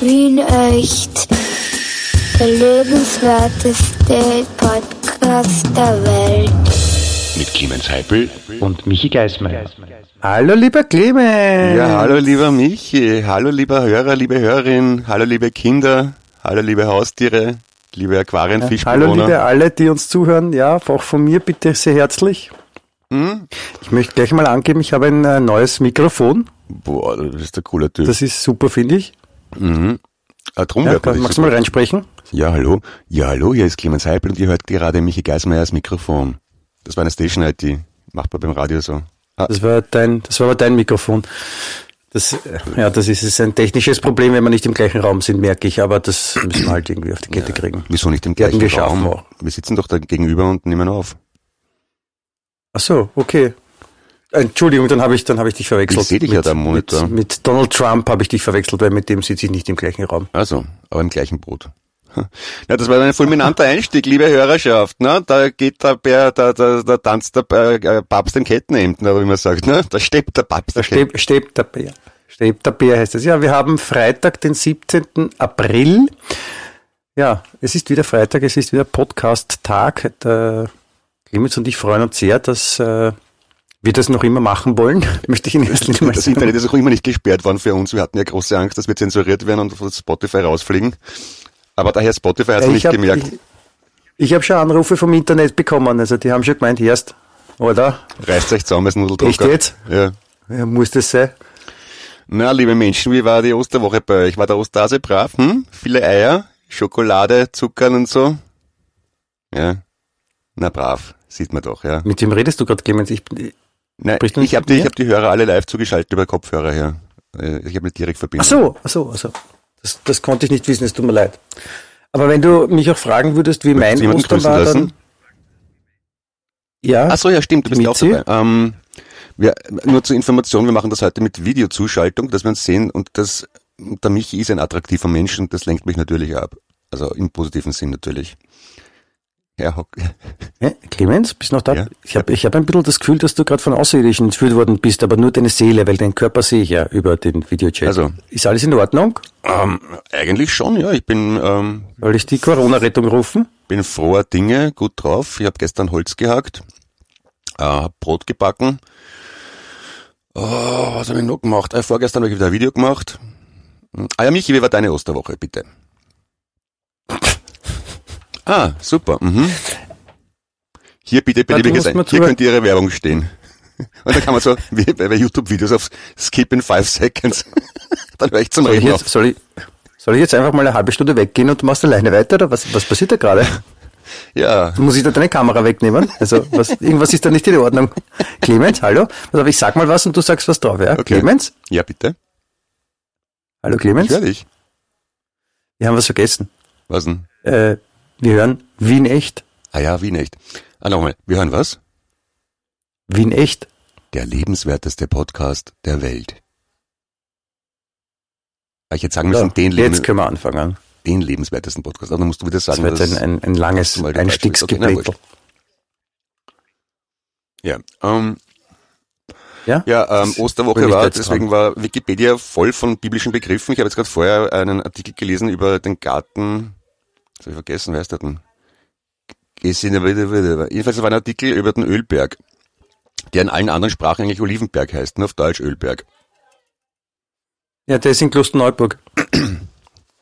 Wien echt. Der lebenswerteste Podcast der Welt. Mit Clemens Heipel und Michi Geismeier. Hallo lieber Clemens! Ja, hallo lieber Michi, hallo lieber Hörer, liebe Hörerin, hallo liebe Kinder, hallo liebe Haustiere, liebe Aquarienfischbewohner. Hallo liebe alle, die uns zuhören, ja, auch von mir bitte sehr herzlich. Hm? Ich möchte gleich mal angeben, ich habe ein äh, neues Mikrofon. Boah, das ist der coole Typ. Das ist super, finde ich. Mhm. Ah, drum Ja, magst du mal reinsprechen? Ja, hallo. Ja, hallo, hier ist Clemens Heipel und ihr hört gerade Michi Geismeyers Mikrofon. Das war eine Station ID. Macht man beim Radio so. Ah, Das war dein, das war aber dein Mikrofon. Das, äh, ja, das ist, ist ein technisches Problem, wenn wir nicht im gleichen Raum sind, merke ich, aber das müssen wir halt irgendwie auf die Kette kriegen. wieso nicht im gleichen wir Raum? auch. Wir sitzen doch da gegenüber und nehmen auf. Ach so, okay. Entschuldigung, dann habe ich, dann habe ich dich verwechselt. Ich seh dich ja da Monitor. Mit, mit Donald Trump habe ich dich verwechselt, weil mit dem sitze ich nicht im gleichen Raum. Also, aber im gleichen Boot. Ja, das war ein fulminanter Einstieg, liebe Hörerschaft. Ne? Da geht der Bär, da, da, da tanzt der äh, Papst in Kettenhemden, oder wie man sagt. Ne? Da steppt der Papst. Da steht, steht der Bär. Steht der Bär heißt es. Ja, wir haben Freitag, den 17. April. Ja, es ist wieder Freitag, es ist wieder Podcast-Tag. Clemens und ich freuen uns sehr, dass äh, wir das noch immer machen wollen. Möchte ich in erster Linie mal Das. Internet ist auch immer nicht gesperrt worden für uns. Wir hatten ja große Angst, dass wir zensuriert werden und von Spotify rausfliegen. Aber daher Spotify hat es Ja, nicht hab- gemerkt. Ich, ich habe schon Anrufe vom Internet bekommen. Also die haben schon gemeint, erst, oder? Reißt euch zusammen, ist Nudeldrucker. Echt jetzt? Ja. Ja, muss das sein? Na, liebe Menschen, wie war die Osterwoche bei euch? War der Osterhase brav? Hm? Viele Eier, Schokolade, Zuckern und so? Ja. Na brav, sieht man doch, ja. Mit wem redest du gerade, Clemens? Ich, Nein, Sprichst ich habe die, ich hab die Hörer alle live zugeschaltet über Kopfhörer her. Äh, Ich habe eine Direktverbindung. ach so, ach so, ach so. Das, das konnte ich nicht wissen, es tut mir leid. Aber wenn du mich auch fragen würdest, wie mein du jemanden Ostern war, lassen? dann... Ja, Ach so, ja, stimmt, du bist ja auch dabei. Ähm, wir, nur zur Information, wir machen das heute mit Videozuschaltung, dass wir uns sehen und das, der Michi ist ein attraktiver Mensch und das lenkt mich natürlich ab. Also im positiven Sinn natürlich. Ja, hock. Hä? Clemens, bist du noch da? Ja. Ich habe ich hab ein bisschen das Gefühl, dass du gerade von Außerirdischen entführt worden bist, aber nur deine Seele, weil deinen Körper sehe ich ja über den Videochat. Also. Ist alles in Ordnung? Ähm, eigentlich schon, ja. Ich bin, ähm, Soll ich die Corona-Rettung rufen? bin froher Dinge, gut drauf. Ich habe gestern Holz gehackt, äh, hab Brot gebacken. Oh, was habe ich noch gemacht? Äh, vorgestern habe ich wieder ein Video gemacht. Ah ja, Michi, wie war deine Osterwoche, bitte? Ah, super. Mhm. Hier bitte musst sein. mal Hier könnte Ihre Werbung stehen. Und dann kann man so, wie bei YouTube-Videos auf Skip in five seconds. dann höre ich zum Soll ich, Reden auf. jetzt, soll, ich, soll ich jetzt einfach mal eine halbe Stunde weggehen und du machst alleine weiter? Oder was, was passiert da gerade? Ja, Muss ich da deine Kamera wegnehmen? Also was, irgendwas ist da nicht in Ordnung. Clemens, hallo? Auf, ich sag mal was und du sagst was drauf, ja? Okay. Clemens? ja bitte. Hallo Ich Clemens? höre dich. Wir haben was vergessen. Was denn? Äh, wir hören Wien echt. Ah ja, wie nicht. Ah, nochmal. Wir hören was? Wien echt. Der lebenswerteste Podcast der Welt. Ah, Ich hätte sagen müssen, So, den, jetzt Leben, können wir anfangen. den lebenswertesten Podcast. Aber dann musst du wieder Das sagen, wird dass, ein, ein, ein langes bist. Okay, ja, ähm, Ja? ja ähm, Das Osterwoche war, jetzt deswegen war Wikipedia voll von biblischen Begriffen. Ich habe jetzt gerade vorher einen Artikel gelesen über den Garten, das habe ich vergessen, wer ist der denn? Jedenfalls war ein Artikel über den Ölberg, der in allen anderen Sprachen eigentlich Olivenberg heißt, nur auf Deutsch Ölberg. Ja, der ist in Klosterneuburg.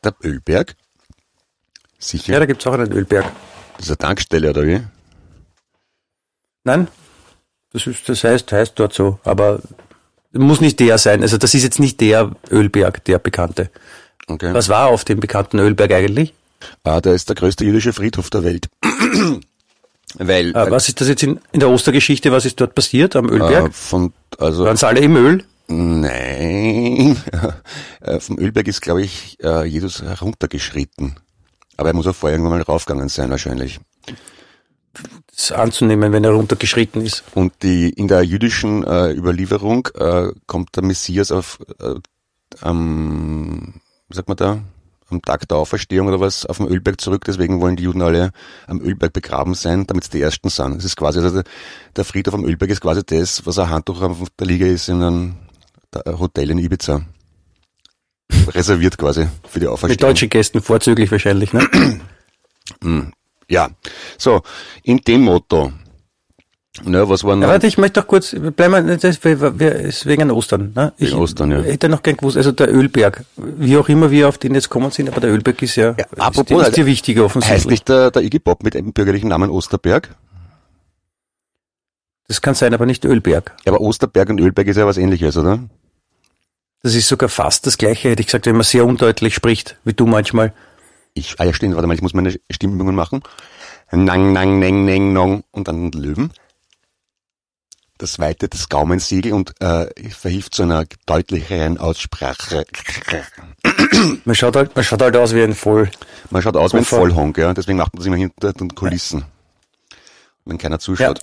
Der Ölberg? Sicher? Ja, da gibt's auch einen Ölberg. Das ist eine Tankstelle, oder wie? Nein, das, ist, das heißt, heißt dort so, aber muss nicht der sein. Also das ist jetzt nicht der Ölberg, der bekannte. Okay. Was war auf dem bekannten Ölberg eigentlich? Ah, da ist der größte jüdische Friedhof der Welt. Weil, Äh, was ist das jetzt in, in der Ostergeschichte? Was ist dort passiert am Ölberg? von, also, Waren sie alle im Öl? nein, äh, vom Ölberg ist, glaube ich, Jesus heruntergeschritten. Aber er muss auch vorher irgendwann mal raufgegangen sein, wahrscheinlich. Das anzunehmen, wenn er runtergeschritten ist. Und die, in der jüdischen äh, Überlieferung äh, kommt der Messias auf, äh, am, wie sagt man da, am Tag der Auferstehung oder was auf dem Ölberg zurück. Deswegen wollen die Juden alle am Ölberg begraben sein, damit sie die Ersten sind. Es ist quasi, also der, Friedhof am Ölberg ist quasi das, was ein Handtuch auf der Liege ist in einem Hotel in Ibiza. reserviert quasi für die Mit Auferstehung. deutschen Gästen vorzüglich wahrscheinlich, ne? Ja, so, in dem Motto. Na, was war? Ja, warte, ich möchte doch kurz, bleiben wir, das ist wegen Ostern. Ne? Ich Wegen Ostern, ja. hätte noch gern gewusst, also der Ölberg, wie auch immer wir auf den jetzt kommen sind, aber der Ölberg ist ja, ist, apropos, ist dir wichtiger heißt offensichtlich. nicht der, der Iggy Pop mit dem bürgerlichen Namen Osterberg? Das kann sein, aber nicht Ölberg. Ja, aber Osterberg und Ölberg ist ja was ähnliches, oder? Das ist sogar fast das Gleiche, hätte ich gesagt, wenn man sehr undeutlich spricht, wie du manchmal. Ich, ah ja, stimmt, warte mal, ich muss meine Stimmungen machen. Nang, nang, neng, neng, nong und dann Löwen. Das weite, das Gaumensiegel und äh, verhilft zu einer deutlicheren Aussprache. Man schaut halt, man schaut halt aus wie ein Voll. Man schaut aus wie ein Voll. Vollhonk, ja. Deswegen macht man das immer hinter den Kulissen. Wenn keiner Ja. zuschaut.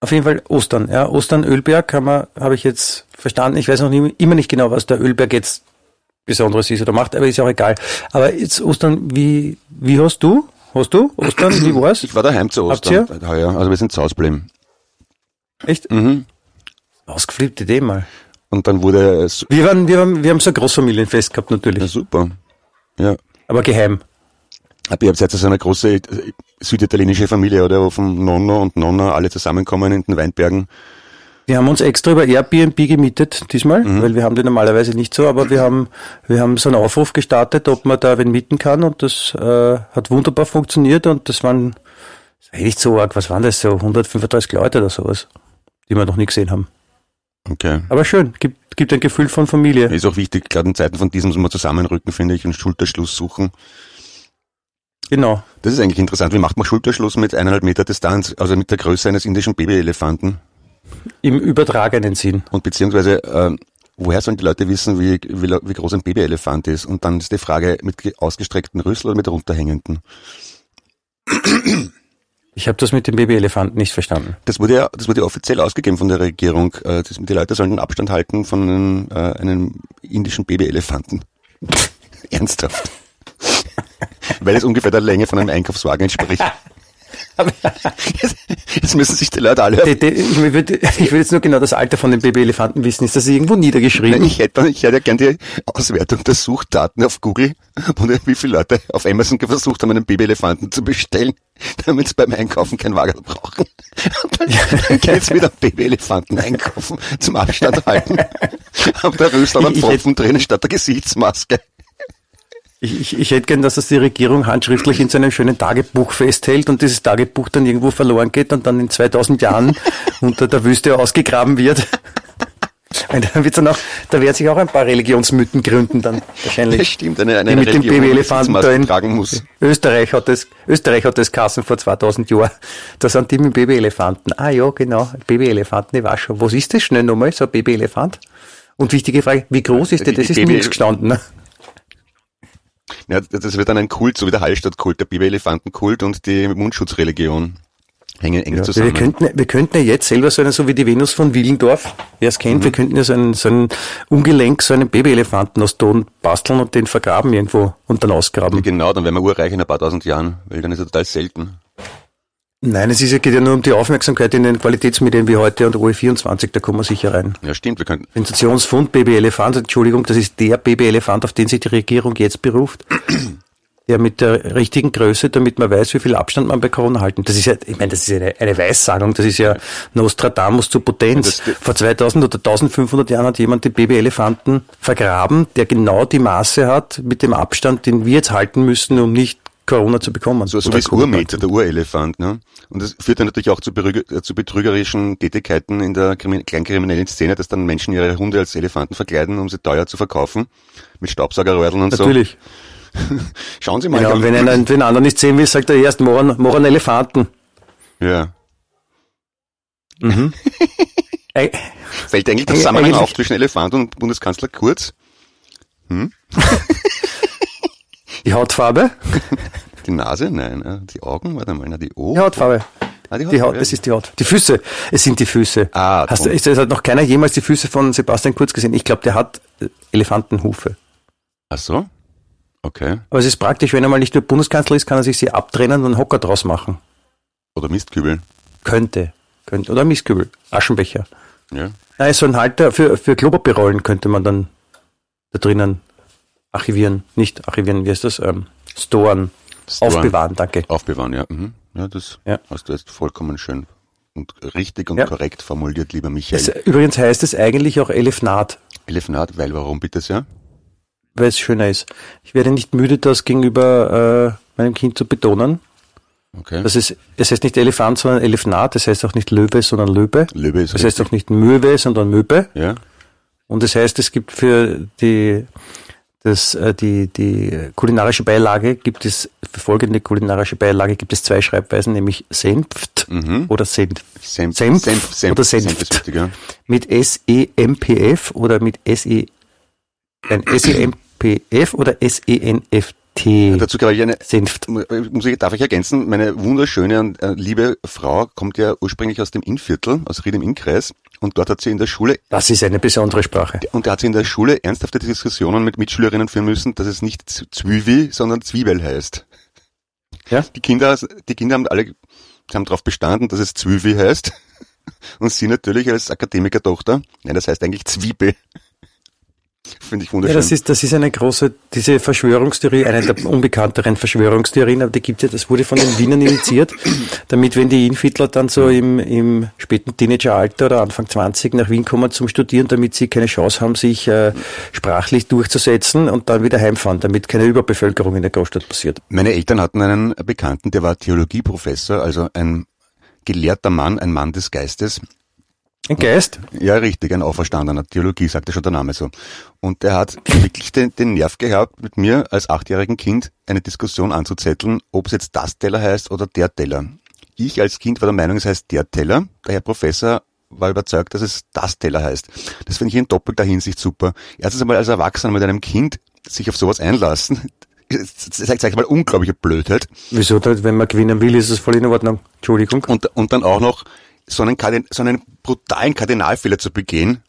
Auf jeden Fall Ostern, ja. Ostern, Ölberg habe ich jetzt verstanden. Ich weiß noch nie, immer nicht genau, was der Ölberg jetzt Besonderes ist oder macht, aber ist auch egal. Aber jetzt Ostern, wie, wie hast du? Hast du Ostern? Wie war's? Ich war daheim zu Ostern. Heuer. Also wir sind zu Hause geblieben. Echt? Mhm. Ausgeflippte Idee mal. Und dann wurde es Wir waren, wir haben, wir haben so ein Großfamilienfest gehabt ja, natürlich, super. Ja. aber geheim. Aber ihr habt jetzt so eine große äh, süditalienische Familie, oder? Wo von Nonno und Nonna alle zusammenkommen in den Weinbergen. Wir haben uns extra über Airbnb gemietet diesmal, weil wir haben die normalerweise nicht so, aber wir haben, wir haben so einen Aufruf gestartet, ob man da wen mieten kann und das äh, hat wunderbar funktioniert und das waren, das war nicht so arg, was waren das, so 135 Leute oder sowas, die wir noch nie gesehen haben. Okay. Aber schön, gibt, gibt ein Gefühl von Familie. Ist auch wichtig, gerade in Zeiten von diesem muss man zusammenrücken, finde ich, und Schulterschluss suchen. Genau. Das ist eigentlich interessant. Wie macht man Schulterschluss mit eineinhalb Meter Distanz, also mit der Größe eines indischen Babyelefanten? Im übertragenen Sinn. Und beziehungsweise, äh, woher sollen die Leute wissen, wie, wie, wie groß ein Babyelefant ist? Und dann ist die Frage, mit ge- ausgestreckten Rüssel oder mit runterhängenden? Ich habe das mit dem Babyelefanten nicht verstanden. Das wurde ja, das wurde ja offiziell ausgegeben von der Regierung. Äh, das, die Leute sollen den Abstand halten von einem, äh, einem indischen Babyelefanten. Ernsthaft. Weil es ungefähr der Länge von einem Einkaufswagen entspricht. Jetzt, müssen sich die Leute alle die- Ich würde ich will jetzt nur genau das Alter von dem Babyelefanten wissen. Ist das irgendwo niedergeschrieben? Ich hätte, ich hätte ja gern die Auswertung der Suchdaten auf Google und wie viele Leute auf Amazon versucht haben, einen Babyelefanten zu bestellen, damit sie beim Einkaufen kein Wagen brauchen. Und dann, dann geht's wieder Babyelefanten einkaufen, zum Abstand halten. Haben der Rösler ich Pfropfen drinnen statt der Gesichtsmaske. Ich, ich, ich hätte gern, dass das die Regierung handschriftlich in so einem schönen Tagebuch festhält und dieses Tagebuch dann irgendwo verloren geht und dann in 2000 Jahren unter der Wüste ausgegraben wird. Und dann wird's dann auch, da werden sich auch ein paar Religionsmythen gründen dann Das wahrscheinlich. stimmt, eine, eine Die mit dem Religion, die Babyelefanten da Gesichtsmaske in tragen muss. Österreich hat das, Österreich hat das Kassen vor 2000 Jahren. Da sind die mit dem Babyelefanten. Ah ja, genau, Babyelefanten, ich weiß schon. Was ist das schnell nochmal, so ein Babyelefant? Und wichtige Frage, wie groß ist der? Das ist nichts gestanden. Ne? Ja, das wird dann ein Kult, so wie der Hallstattkult, der Babyelefantenkult und die Mundschutzreligion hängen eng Ja, zusammen. wir, könnten, wir könnten ja jetzt selber so einen, so wie die Venus von Willendorf, wer es kennt, Mhm. wir könnten ja so einen, so einen Ungelenk, so einen Babyelefanten aus Ton basteln und den vergraben irgendwo und dann ausgraben. Genau, dann wären wir urreich in ein paar tausend Jahren, weil dann ist er total selten. Nein, es ist ja, geht ja nur um die Aufmerksamkeit in den Qualitätsmedien wie heute und OE24, da kommen wir sicher rein. Ja, stimmt, wir könnten, Sensationsfund Babyelefant, Entschuldigung, das ist der Babyelefant, auf den sich die Regierung jetzt beruft. Der mit der richtigen Größe, damit man weiß, wie viel Abstand man bei Corona halten. Das ist ja, ich meine, das ist eine, eine Weissagung, das ist ja Nostradamus zu Potenz. Vor 2000 oder 1500 Jahren hat jemand den Babyelefanten vergraben, der genau die Maße hat mit dem Abstand, den wir jetzt halten müssen, um nicht Corona zu bekommen. so, so wie das. Urmeter, der Urelefant, ne? Und das führt dann natürlich auch zu, äh, zu betrügerischen Tätigkeiten in der krimi- kleinkriminellen Szene, dass dann Menschen ihre Hunde als Elefanten verkleiden, um sie teuer zu verkaufen. Mit Staubsaugerröhreln und Natürlich. so. Schauen Sie mal. Genau, wenn einer den anderen nicht sehen will, sagt er erst, mach einen, Elefanten. ja. Äh, Fällt eigentlich der Zusammenhang auf zwischen Elefant und Bundeskanzler Kurz? Die Hautfarbe? Die Nase? Nein. äh, Die Augen? Warte mal, na, die Ohren? Die Hautfarbe. Ah, die Die Haut, ja. das ist die Haut. Die Füße. Es sind die Füße. Ah, Hast du, es hat noch keiner jemals die Füße von Sebastian Kurz gesehen? Ich glaube, der hat äh, Elefantenhufe. Ach so? Okay. Aber es ist praktisch, wenn er mal nicht nur Bundeskanzler ist, kann er sich sie abtrennen und einen Hocker draus machen. Oder Mistkübel. Könnte. Könnte. Oder Mistkübel. Aschenbecher. Ja. Nein, so ein Halter für, für Klopapierrollen könnte man dann da drinnen archivieren, nicht archivieren, wie heißt das? Ähm, storen, Aufbewahren, danke. Aufbewahren, ja. Mhm. Ja, das Ja. hast du jetzt vollkommen schön und richtig und Ja. korrekt formuliert, lieber Michael. Es, übrigens heißt es eigentlich auch Elefnat, Elefanat, weil warum bitte sehr? weil es schöner ist. Ich werde nicht müde, das gegenüber äh, meinem Kind zu betonen. Okay. Das ist, es heißt nicht Elefant, sondern Elefnat. Es heißt auch nicht Löwe, sondern Löbe. Löwe ist Es heißt richtig. auch nicht Möwe, sondern Möbe. Ja. Und das heißt, es gibt für die, das, äh, die, die kulinarische Beilage gibt es, für folgende kulinarische Beilage gibt es zwei Schreibweisen, nämlich Senft Mhm. oder Senf. Senf, Senf Senf, Senf, oder Senf Senft. ist richtig, ja. Mit S-E-M-P-F oder mit S-E, nein, S-E-M-P-F oder S-E-N-F-T. Dazu gerade ich eine, Senft. muss ich, darf ich ergänzen, meine wunderschöne und äh, liebe Frau kommt ja ursprünglich aus dem Innviertel, aus Ried im Innkreis und dort hat sie in der Schule Das ist eine besondere Sprache. und da hat sie in der Schule ernsthafte Diskussionen mit Mitschülerinnen führen müssen, dass es nicht Zwiebel, sondern Zwiebel heißt. Ja? Die Kinder, die Kinder haben alle haben darauf bestanden, dass es Zwiebel heißt. Und sie natürlich als Akademikertochter, nein, das heißt eigentlich Zwiebel. Finde ich Ja, wunderschön. das ist, das ist eine große, diese Verschwörungstheorie, eine der unbekannteren Verschwörungstheorien, aber die gibt ja, das wurde von den Wienern initiiert, damit wenn die Innviertler dann so im, im späten Teenageralter oder Anfang 20 nach Wien kommen zum Studieren, damit sie keine Chance haben, sich äh, sprachlich durchzusetzen und dann wieder heimfahren, damit keine Überbevölkerung in der Großstadt passiert. Meine Eltern hatten einen Bekannten, der war Theologieprofessor, also ein gelehrter Mann, ein Mann des Geistes. Ein Geist? Ja, richtig, ein Auferstandener. Theologie, sagte schon der Name so. Und der hat wirklich den, den Nerv gehabt, mit mir als achtjährigen Kind eine Diskussion anzuzetteln, ob es jetzt das Teller heißt oder der Teller. Ich als Kind war der Meinung, es heißt der Teller. Der Herr Professor war überzeugt, dass es das Teller heißt. Das finde ich in doppelter Hinsicht super. Erstens einmal als Erwachsener mit einem Kind sich auf sowas einlassen, zeigt sag mal unglaubliche Blödheit. Wieso, wenn man gewinnen will, ist es voll in Ordnung. Entschuldigung. Und, und dann auch noch so einen, Kardin, so einen brutalen Kardinalfehler zu begehen.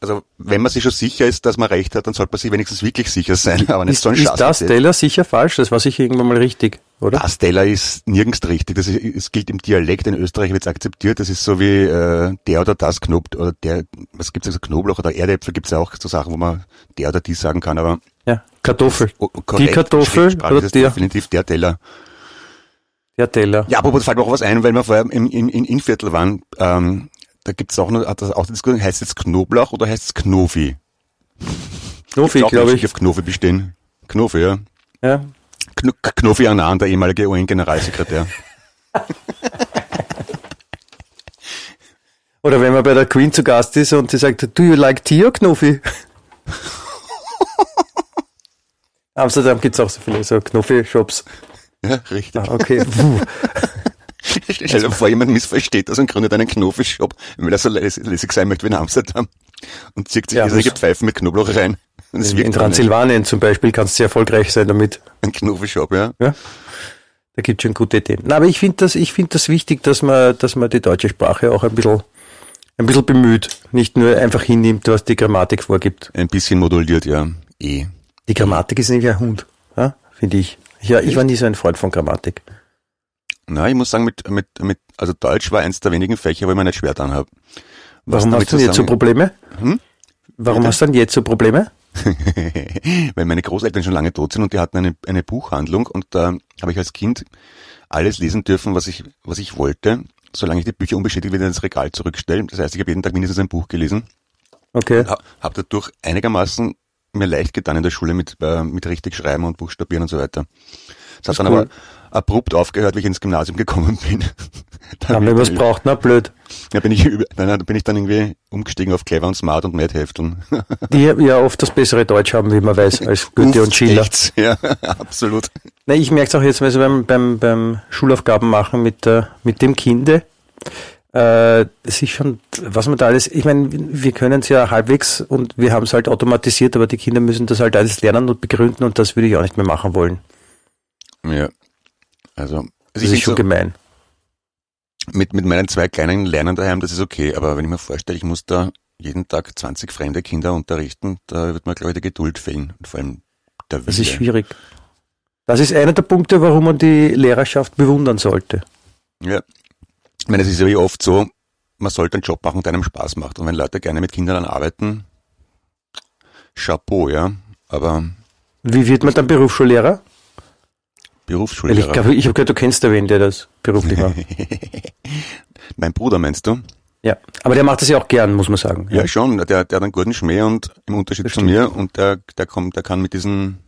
Also wenn man sich schon sicher ist, dass man recht hat, dann sollte man sich wenigstens wirklich sicher sein. Aber nicht Ist, so ein ist Schatz. das Teller sicher falsch? Das war sicher irgendwann mal richtig, oder? Das Teller ist nirgends richtig. Das ist, es gilt im Dialekt. In Österreich wird es akzeptiert. Das ist so wie äh, der oder das Knob oder der, was gibt's also Knoblauch oder Erdäpfel gibt's ja auch so Sachen, wo man der oder die sagen kann. Aber Ja, Kartoffel. oh, korrekt, Die Kartoffel oder ist der? definitiv der Teller. Der Teller. Ja, aber da fällt mir auch was ein, weil wir vorher im, im, im Innviertel waren. Ähm, da gibt's auch noch, hat das auch die Diskussion, heißt es Knoblauch oder heißt es Knofi? Knofi, Glaub glaube ich. auf Knofi bestehen. Knofi, ja. Ja. Kn Knofi Annan, der ehemalige UN-Generalsekretär. Oder wenn man bei der Queen zu Gast ist und sie sagt, do you like tea or Knuffi? Amsterdam gibt's auch so viele so Knuffi-Shops. Ja, richtig. Ah, okay. Stell dir vor, jemand missversteht das und gründet einen Knofi-Shop, weil er so läs- lässig sein möchte wie in Amsterdam. Und zieht sich Ja, riesige Pfeifen mit Knoblauch rein. In. Transsilvanien zum Beispiel kannst du sehr erfolgreich sein damit. Ein Knofi-Shop, ja. Ja? Da gibt's schon gute Ideen. Na, aber ich finde das, ich finde das wichtig, dass man, dass man die deutsche Sprache auch ein bisschen, ein bisschen bemüht. Nicht nur einfach hinnimmt, was die Grammatik vorgibt. Ein bisschen moduliert, ja. Eh. Die Grammatik ist nämlich ein Hund, ja? finde ich. Ja, ich war nie so ein Freund von Grammatik. Na, ich muss sagen, mit, mit, mit, also Deutsch war eins der wenigen Fächer, wo ich mir nicht schwer dran habe. Warum hast du denn jetzt so Probleme? Hm? Warum hast du denn jetzt so Probleme? Weil meine Großeltern schon lange tot sind und die hatten eine, eine Buchhandlung und da habe ich als Kind alles lesen dürfen, was ich, was ich wollte, solange ich die Bücher unbeschädigt wieder ins Regal zurückstelle. Das heißt, ich habe jeden Tag mindestens ein Buch gelesen. Okay. Ha, habe dadurch einigermaßen mir leicht getan in der Schule mit, äh, mit richtig schreiben und Buchstabieren und so weiter. Das hat dann cool. aber abrupt aufgehört, wie ich ins Gymnasium gekommen bin. Dann, wenn man was braucht, na blöd. Ja, bin ich, über, nein, nein, da bin ich dann irgendwie umgestiegen auf Clever und Smart und Mad-Hefteln. Die ja oft das bessere Deutsch haben, wie man weiß, als Goethe und Schiller. Echt? Ja, absolut. Na, ich merke es auch jetzt also beim, beim, beim Schulaufgaben machen mit, äh, mit dem Kinde. Äh, es ist schon, was man da alles, ich meine, wir können es ja halbwegs und wir haben es halt automatisiert, aber die Kinder müssen das halt alles lernen und begründen und das würde ich auch nicht mehr machen wollen. Ja. Also, Das ist schon so, gemein. mit, mit meinen zwei kleinen Lernern daheim, das ist okay, aber wenn ich mir vorstelle, ich muss da jeden Tag 20 fremde Kinder unterrichten, da wird mir, glaube ich, die Geduld fehlen. Und vor allem der Das ist Wille. schwierig. Das ist einer der Punkte, warum man die Lehrerschaft bewundern sollte. Ja. Ich meine, es ist ja wie oft so, man sollte einen Job machen, der einem Spaß macht. Und wenn Leute gerne mit Kindern arbeiten, Chapeau, ja. Aber Wie wird man dann Berufsschullehrer? Weil ich Berufsschullehrer. glaube, ich habe gehört, du kennst da wen, der das beruflich macht. mein Bruder meinst du? ja. Aber der macht das ja auch gern, muss man sagen. Ja, schon. Der, der hat einen guten Schmäh und im Unterschied zu mir und der, der kommt, der kann mit diesen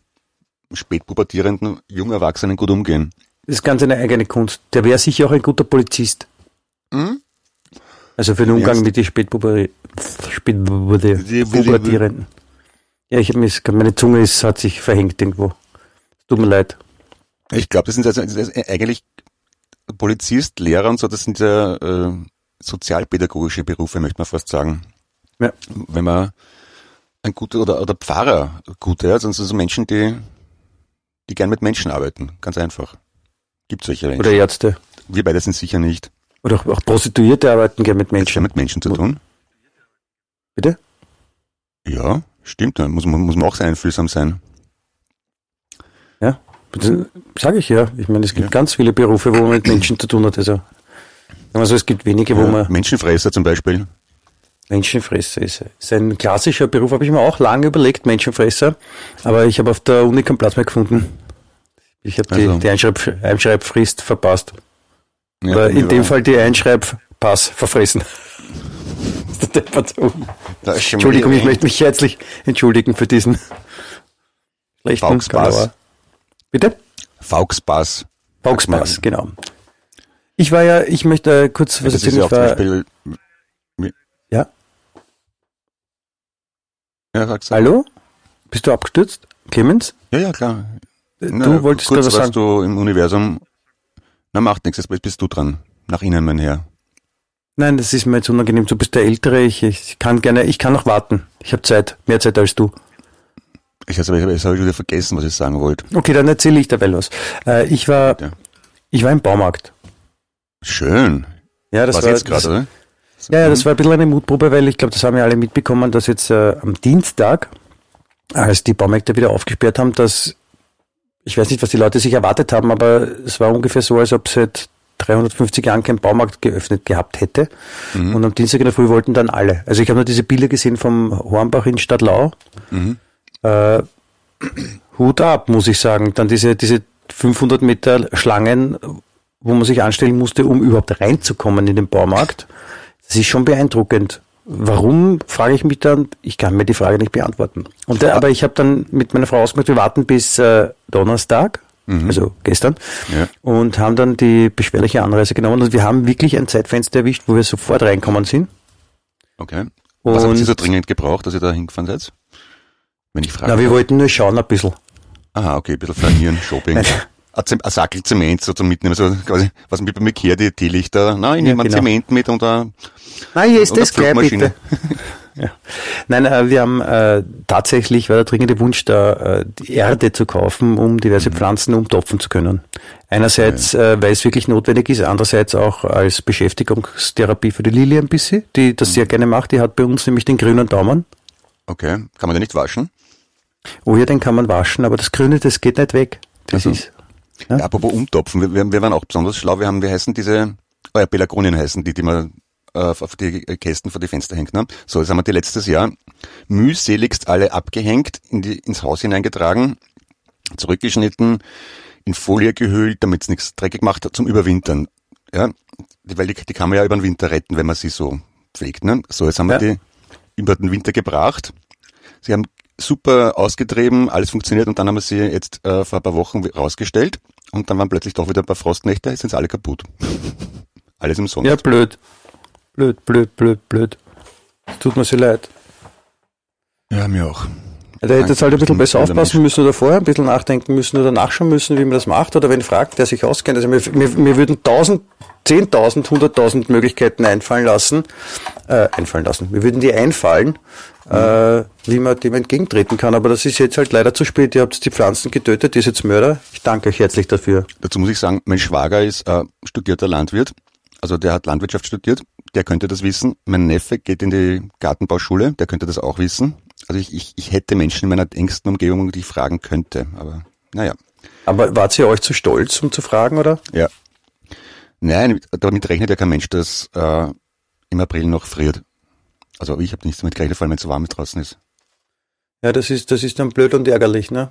spätpubertierenden jungen Erwachsenen gut umgehen. Das ist ganz eine eigene Kunst. Der wäre sicher auch ein guter Polizist. Mhm. Also für den Umgang mit den Spätpuber- Spätpubertierenden. Ja, ich habe mir, meine Zunge ist, hat sich verhängt irgendwo. Tut mir leid. Ich glaube, das sind also, das eigentlich Polizist, Lehrer und so, das sind ja äh, sozialpädagogische Berufe, möchte man fast sagen. Ja. Wenn man ein guter oder, oder Pfarrer gute, ja, sonst sind so Menschen, die, die gern mit Menschen arbeiten. Ganz einfach. Gibt solche Menschen. Oder Ärzte. Wir beide sind sicher nicht. Oder auch, auch Prostituierte arbeiten gerne mit Menschen. Menschen. mit Menschen zu tun. Bitte? Ja, stimmt. Da muss man, muss man auch sehr einfühlsam sein. Ja, sage ich ja. Ich meine, es gibt Ja. ganz viele Berufe, wo man mit Menschen zu tun hat. Also, also es gibt wenige, wo Ja, man Menschenfresser zum Beispiel. Menschenfresser ist. Ist ein klassischer Beruf, habe ich mir auch lange überlegt, Menschenfresser. Aber ich habe auf der Uni keinen Platz mehr gefunden. Ich habe die, Also. die Einschreib Einschreibfrist verpasst. Ja, in dem Fall die Einschreibpass verfressen. Entschuldigung, ich möchte mich herzlich entschuldigen für diesen schlechten Fauxpass. Bitte? Fauxpass. Fauxpass, genau. Ich war ja, ich möchte äh, kurz was ist erzählen. ja Ich war, Beispiel. ja, Ja, sag's. hallo? Bist du abgestürzt? Clemens? Ja, ja, klar. Äh, Na, du wolltest kurz was sagen. du im Universum. Na, macht nichts, jetzt bist du dran. Nach innen, mein Herr. Nein, das ist mir jetzt unangenehm. Du bist der Ältere. Ich, ich kann gerne, ich kann noch warten. Ich habe Zeit, mehr Zeit als du. Ich habe jetzt hab ich wieder vergessen, was ich sagen wollte. Okay, dann erzähle ich dabei was. Äh, ich war, Bitte. ich war im Baumarkt. Schön. Ja, das was war jetzt gerade, oder? Ja, ja, das war ein bisschen eine Mutprobe, weil ich glaube, das haben ja alle mitbekommen, dass jetzt äh, am Dienstag, als die Baumärkte wieder aufgesperrt haben, dass, ich weiß nicht, was die Leute sich erwartet haben, aber es war ungefähr so, als ob seit 350 Jahren kein Baumarkt geöffnet gehabt hätte. Mhm. Und am Dienstag in der Früh wollten dann alle. Also ich habe nur diese Bilder gesehen vom Hornbach in Stadtlau. Mhm. Äh, Hut ab, muss ich sagen. Dann diese, diese 500 Meter Schlangen, wo man sich anstellen musste, um überhaupt reinzukommen in den Baumarkt. Das ist schon beeindruckend. Warum, frage ich mich dann, ich kann mir die Frage nicht beantworten. Und äh, aber ich habe dann mit meiner Frau ausgemacht, wir warten bis äh, Donnerstag, also gestern, Ja. und haben dann die beschwerliche Anreise genommen und wir haben wirklich ein Zeitfenster erwischt, wo wir sofort reinkommen sind. Okay. Was haben Sie so dringend gebraucht, dass ihr da hingefahren seid? Wenn ich frage. Na, wir wollten nur schauen ein bisschen. Aha, okay, ein bisschen flanieren, Shopping. Nein. Ein Sackel Zement so zum Mitnehmen, so quasi, was mit beim Ikea, die Teelichter. Nein, ich Ja, nehme einen genau. Zement mit und da, Na, hier ist das gleich bitte. ja. Nein, äh, wir haben äh, tatsächlich, war der dringende Wunsch da, äh, die Erde zu kaufen, um diverse Mhm. Pflanzen umtopfen zu können. Einerseits, äh, weil es wirklich notwendig ist, andererseits auch als Beschäftigungstherapie für die Lili ein bisschen, die das Mhm. sehr gerne macht. Die hat bei uns nämlich den grünen Daumen. okay, kann man den nicht waschen? Oh ja, den kann man waschen, aber das Grüne, das geht nicht weg. Das Also. ist, Ja? Ja? Apropos umtopfen, wir, wir, waren auch besonders schlau, wir haben, wir heißen diese, oh ja, Pelargonien heißen die, die man äh, auf die Kästen vor die Fenster hängt. Ne? So, jetzt haben wir die letztes Jahr mühseligst alle abgehängt, in die, ins Haus hineingetragen, zurückgeschnitten, in Folie gehüllt, damit es nichts dreckig macht, zum Überwintern. Ja, weil die, die kann man ja über den Winter retten, wenn man sie so pflegt. Ne? So, jetzt haben Ja. wir die über den Winter gebracht. Sie haben super ausgetrieben, alles funktioniert und dann haben wir sie jetzt äh, vor ein paar Wochen rausgestellt und dann waren plötzlich doch wieder ein paar Frostnächte, jetzt sind sie alle kaputt. alles im Sonne. ja, blöd. Blöd, blöd, blöd, blöd. Es tut mir sehr leid. ja, mir auch. Der hätte jetzt halt ein bisschen besser aufpassen müssen oder vorher ein bisschen nachdenken müssen oder nachschauen müssen, wie man das macht oder wenn fragt, der sich auskennt. Also mir, mir, mir würden tausend, zehntausend, hunderttausend Möglichkeiten einfallen lassen, äh, einfallen lassen. Mir würden die einfallen, äh, wie man dem entgegentreten kann. Aber das ist jetzt halt leider zu spät. Ihr habt die Pflanzen getötet, ihr seid jetzt Mörder. Ich danke euch herzlich dafür. Dazu muss ich sagen, mein Schwager ist äh, studierter Landwirt, also der hat Landwirtschaft studiert, der könnte das wissen. Mein Neffe geht in die Gartenbauschule, der könnte das auch wissen. Also ich, ich, ich hätte Menschen in meiner engsten Umgebung, die ich fragen könnte, aber naja. Aber wart ihr euch zu stolz, um zu fragen, oder? Ja. Nein, damit rechnet ja kein Mensch, dass äh, im April noch friert. Also ich habe nichts damit gerechnet, vor allem wenn es so warm draußen ist. Ja, das ist, das ist dann blöd und ärgerlich, ne?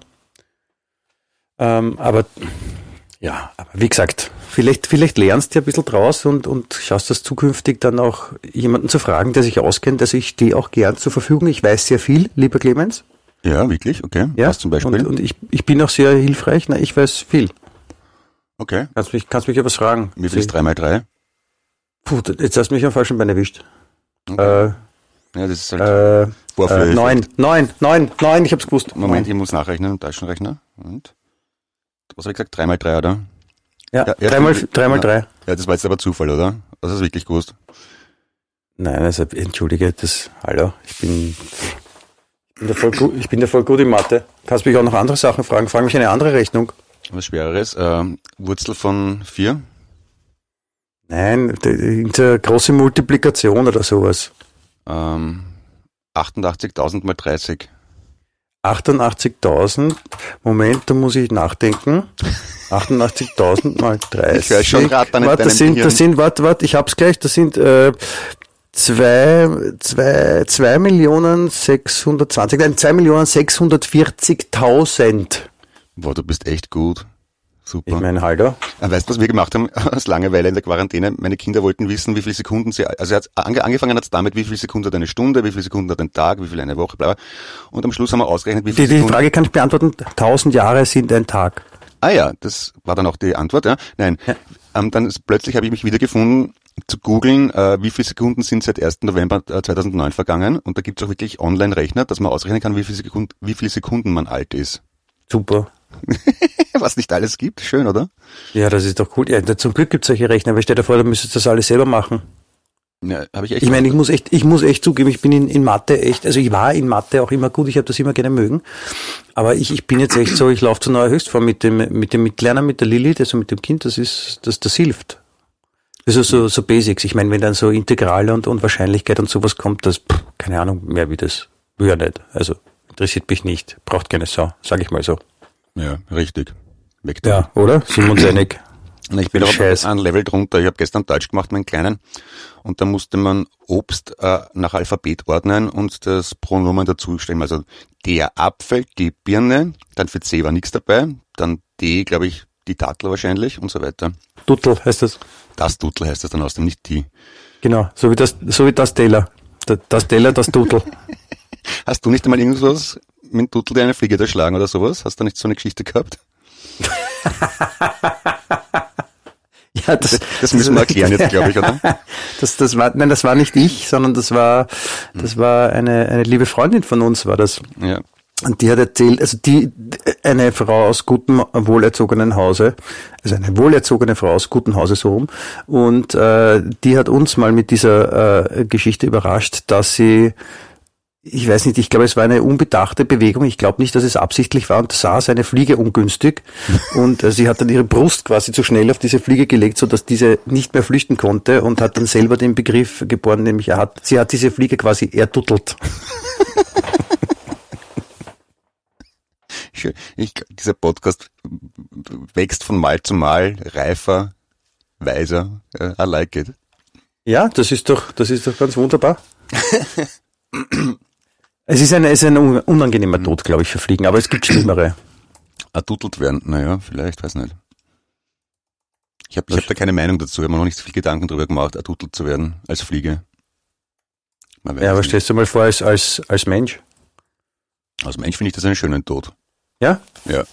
Ähm, aber ja, aber wie gesagt, vielleicht, vielleicht lernst du ein bisschen draus und, und schaust das zukünftig dann auch jemanden zu fragen, der sich auskennt. Also ich stehe auch gern zur Verfügung. Ich weiß sehr viel, lieber Clemens. Ja, wirklich? Okay. Ja, Was zum Beispiel? Und, und ich, ich bin auch sehr hilfreich. Na, ich weiß viel. okay. Kannst mich, kannst mich ja was fragen. Wie viel ist 3 mal 3? Puh, jetzt hast du mich am falschen Bein erwischt. Okay. Äh, Ja, das ist halt äh, Vorführeffekt. äh, neun, neun, neun, neun, ich hab's gewusst. Moment, ich muss nachrechnen, Taschenrechner. Und? Was habe ich gesagt? 3 mal 3, oder? Ja, Ja, ja, dreimal, stimmt. dreimal Ja. das war jetzt aber Zufall, oder? Das ist wirklich gewusst. Nein, also entschuldige, das, hallo, ich bin, ich bin da voll gut, ich bin da voll gut in Mathe. Kannst mich auch noch andere Sachen fragen. Frag mich eine andere Rechnung. Was Schwereres. Ähm, Wurzel von 4? Nein, die große Multiplikation oder sowas. Ähm, 88.000 mal 30. 88.000, Moment, da muss ich nachdenken. 88.000 mal 30. Ich höre schon rattern in Warte, das sind, das sind, warte, warte, ich hab's gleich, das sind, äh, zwei, zwei, zwei Millionen 620, nein, zwei Millionen 640.000. Boah, du bist echt gut. Super. Ich meine, hallo. Ah, Weißt du, was wir gemacht haben aus Langeweile in der Quarantäne? Meine Kinder wollten wissen, wie viele Sekunden sie, also er hat ange, angefangen hat es damit, wie viele Sekunden hat eine Stunde, wie viele Sekunden hat ein Tag, wie viel eine Woche, bla, bla. Und am Schluss haben wir ausgerechnet, wie Die, viele die Sekunden. Frage kann ich beantworten. 1000 Jahre sind ein Tag. Ah ja, das war dann auch die Antwort, ja. Nein. Ähm, dann ist, plötzlich habe ich mich wiedergefunden, zu googeln, äh, wie viele Sekunden sind seit 1. November äh, 2009 vergangen. Und da gibt es auch wirklich Online-Rechner, dass man ausrechnen kann, wie viele, Sekunden, wie viele Sekunden man alt ist. Super. Was nicht alles gibt. Schön, oder? Ja, das ist doch cool. Ja, zum Glück gibt es solche Rechner, aber stell dir vor, du müsstest das alles selber machen. Ja, habe ich echt. Ich meine, ich muss echt, ich muss echt zugeben, ich bin in, in Mathe echt, also ich war in Mathe auch immer gut, ich habe das immer gerne mögen. Aber ich, ich bin jetzt echt so, ich laufe zu neuer Höchstform mit dem, mit dem Mitlerner, mit der Lilly, also mit dem Kind, das ist, das, das hilft. Also so, so Basics. Ich meine, wenn dann so Integrale und, und Wahrscheinlichkeit und sowas kommt, das, pff, keine Ahnung mehr wie das. Ja nicht. Also interessiert mich nicht. Braucht keine Sau, sage ich mal so. Ja, richtig. Weg da. Ja, oder? Einig? Na, Ich bin Scheiß. ein Level drunter. Ich habe gestern Deutsch gemacht, meinen Kleinen. Und da musste man Obst äh, nach Alphabet ordnen und das Pronomen dazu stellen. Also der Apfel, die Birne, dann für C war nichts dabei, dann D, glaube ich, die Dattel wahrscheinlich und so weiter. Duttel heißt das. Das Duttel heißt das dann aus dem, nicht die. Genau, so wie das, so wie das Teller. Da- Das Teller, das Duttel. Hast du nicht einmal irgendwas mit dem Duttel dir eine Fliege erschlagen oder sowas? Hast du nicht so eine Geschichte gehabt? Ja, das, Das müssen wir erklären jetzt, glaube ich, oder? Das, das war, nein, das war nicht ich, sondern das war, das war eine, eine liebe Freundin von uns, war das. Ja. Und die hat erzählt, also die, eine Frau aus gutem, wohlerzogenen Hause, also eine wohlerzogene Frau aus gutem Hause so rum, und äh, die hat uns mal mit dieser äh, Geschichte überrascht, dass sie, ich weiß nicht, ich glaube, es war eine unbedachte Bewegung, ich glaube nicht, dass es absichtlich war, und saß eine Fliege ungünstig, und äh, sie hat dann ihre Brust quasi zu schnell auf diese Fliege gelegt, so dass diese nicht mehr flüchten konnte, und hat dann selber den Begriff geboren, nämlich er hat, sie hat diese Fliege quasi erduttelt. Schön. Ich, dieser Podcast wächst von Mal zu Mal, reifer, weiser. I like it. Ja, das ist doch, das ist doch ganz wunderbar. es ist ein, es ist ein un- unangenehmer Tod, glaube ich, für Fliegen, aber es gibt schlimmere. Erduttelt werden, naja, vielleicht, weiß nicht. Ich habe hab da keine Meinung dazu, ich habe mir noch nicht so viel Gedanken darüber gemacht, erduttelt zu werden als Fliege. Ja, aber stellst du mal vor, als, als, als Mensch. Als Mensch finde ich das einen schönen Tod. Ja? Ja.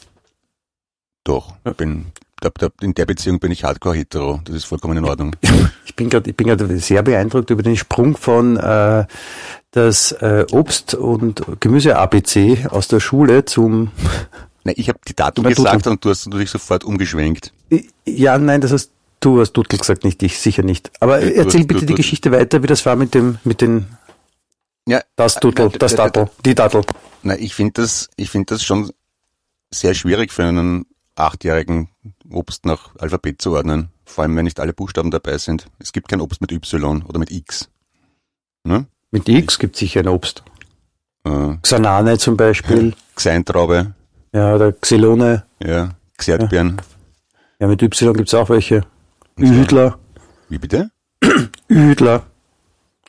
Doch. Ich bin, da, in der Beziehung bin ich hardcore hetero. Das ist vollkommen in Ordnung. Ich bin gerade, ich bin gerade sehr beeindruckt über den Sprung von äh, das äh, Obst- und Gemüse-ABC aus der Schule zum. Nein, ich habe die Datum gesagt Dudel. und du hast dich sofort umgeschwenkt. Ja, nein, das hast du hast Duttel gesagt, nicht ich, sicher nicht. Aber du erzähl bitte du- die du- Geschichte weiter, wie das war mit dem, mit den Ja, das Duttel, äh, das äh, Dattel, die Dattel. Na, ich finde das, ich finde das schon sehr schwierig für einen achtjährigen Obst nach Alphabet zu ordnen. Vor allem, wenn nicht alle Buchstaben dabei sind. Es gibt kein Obst mit Y oder mit X. Ne? Mit X gibt sicher ein Obst. Äh, Xanane zum Beispiel. Xeintraube, Ja, oder Xylone. ja, Xertbeeren. Ja, mit Y gibt's auch welche. Ühüdler. Wie bitte? Ühüdler.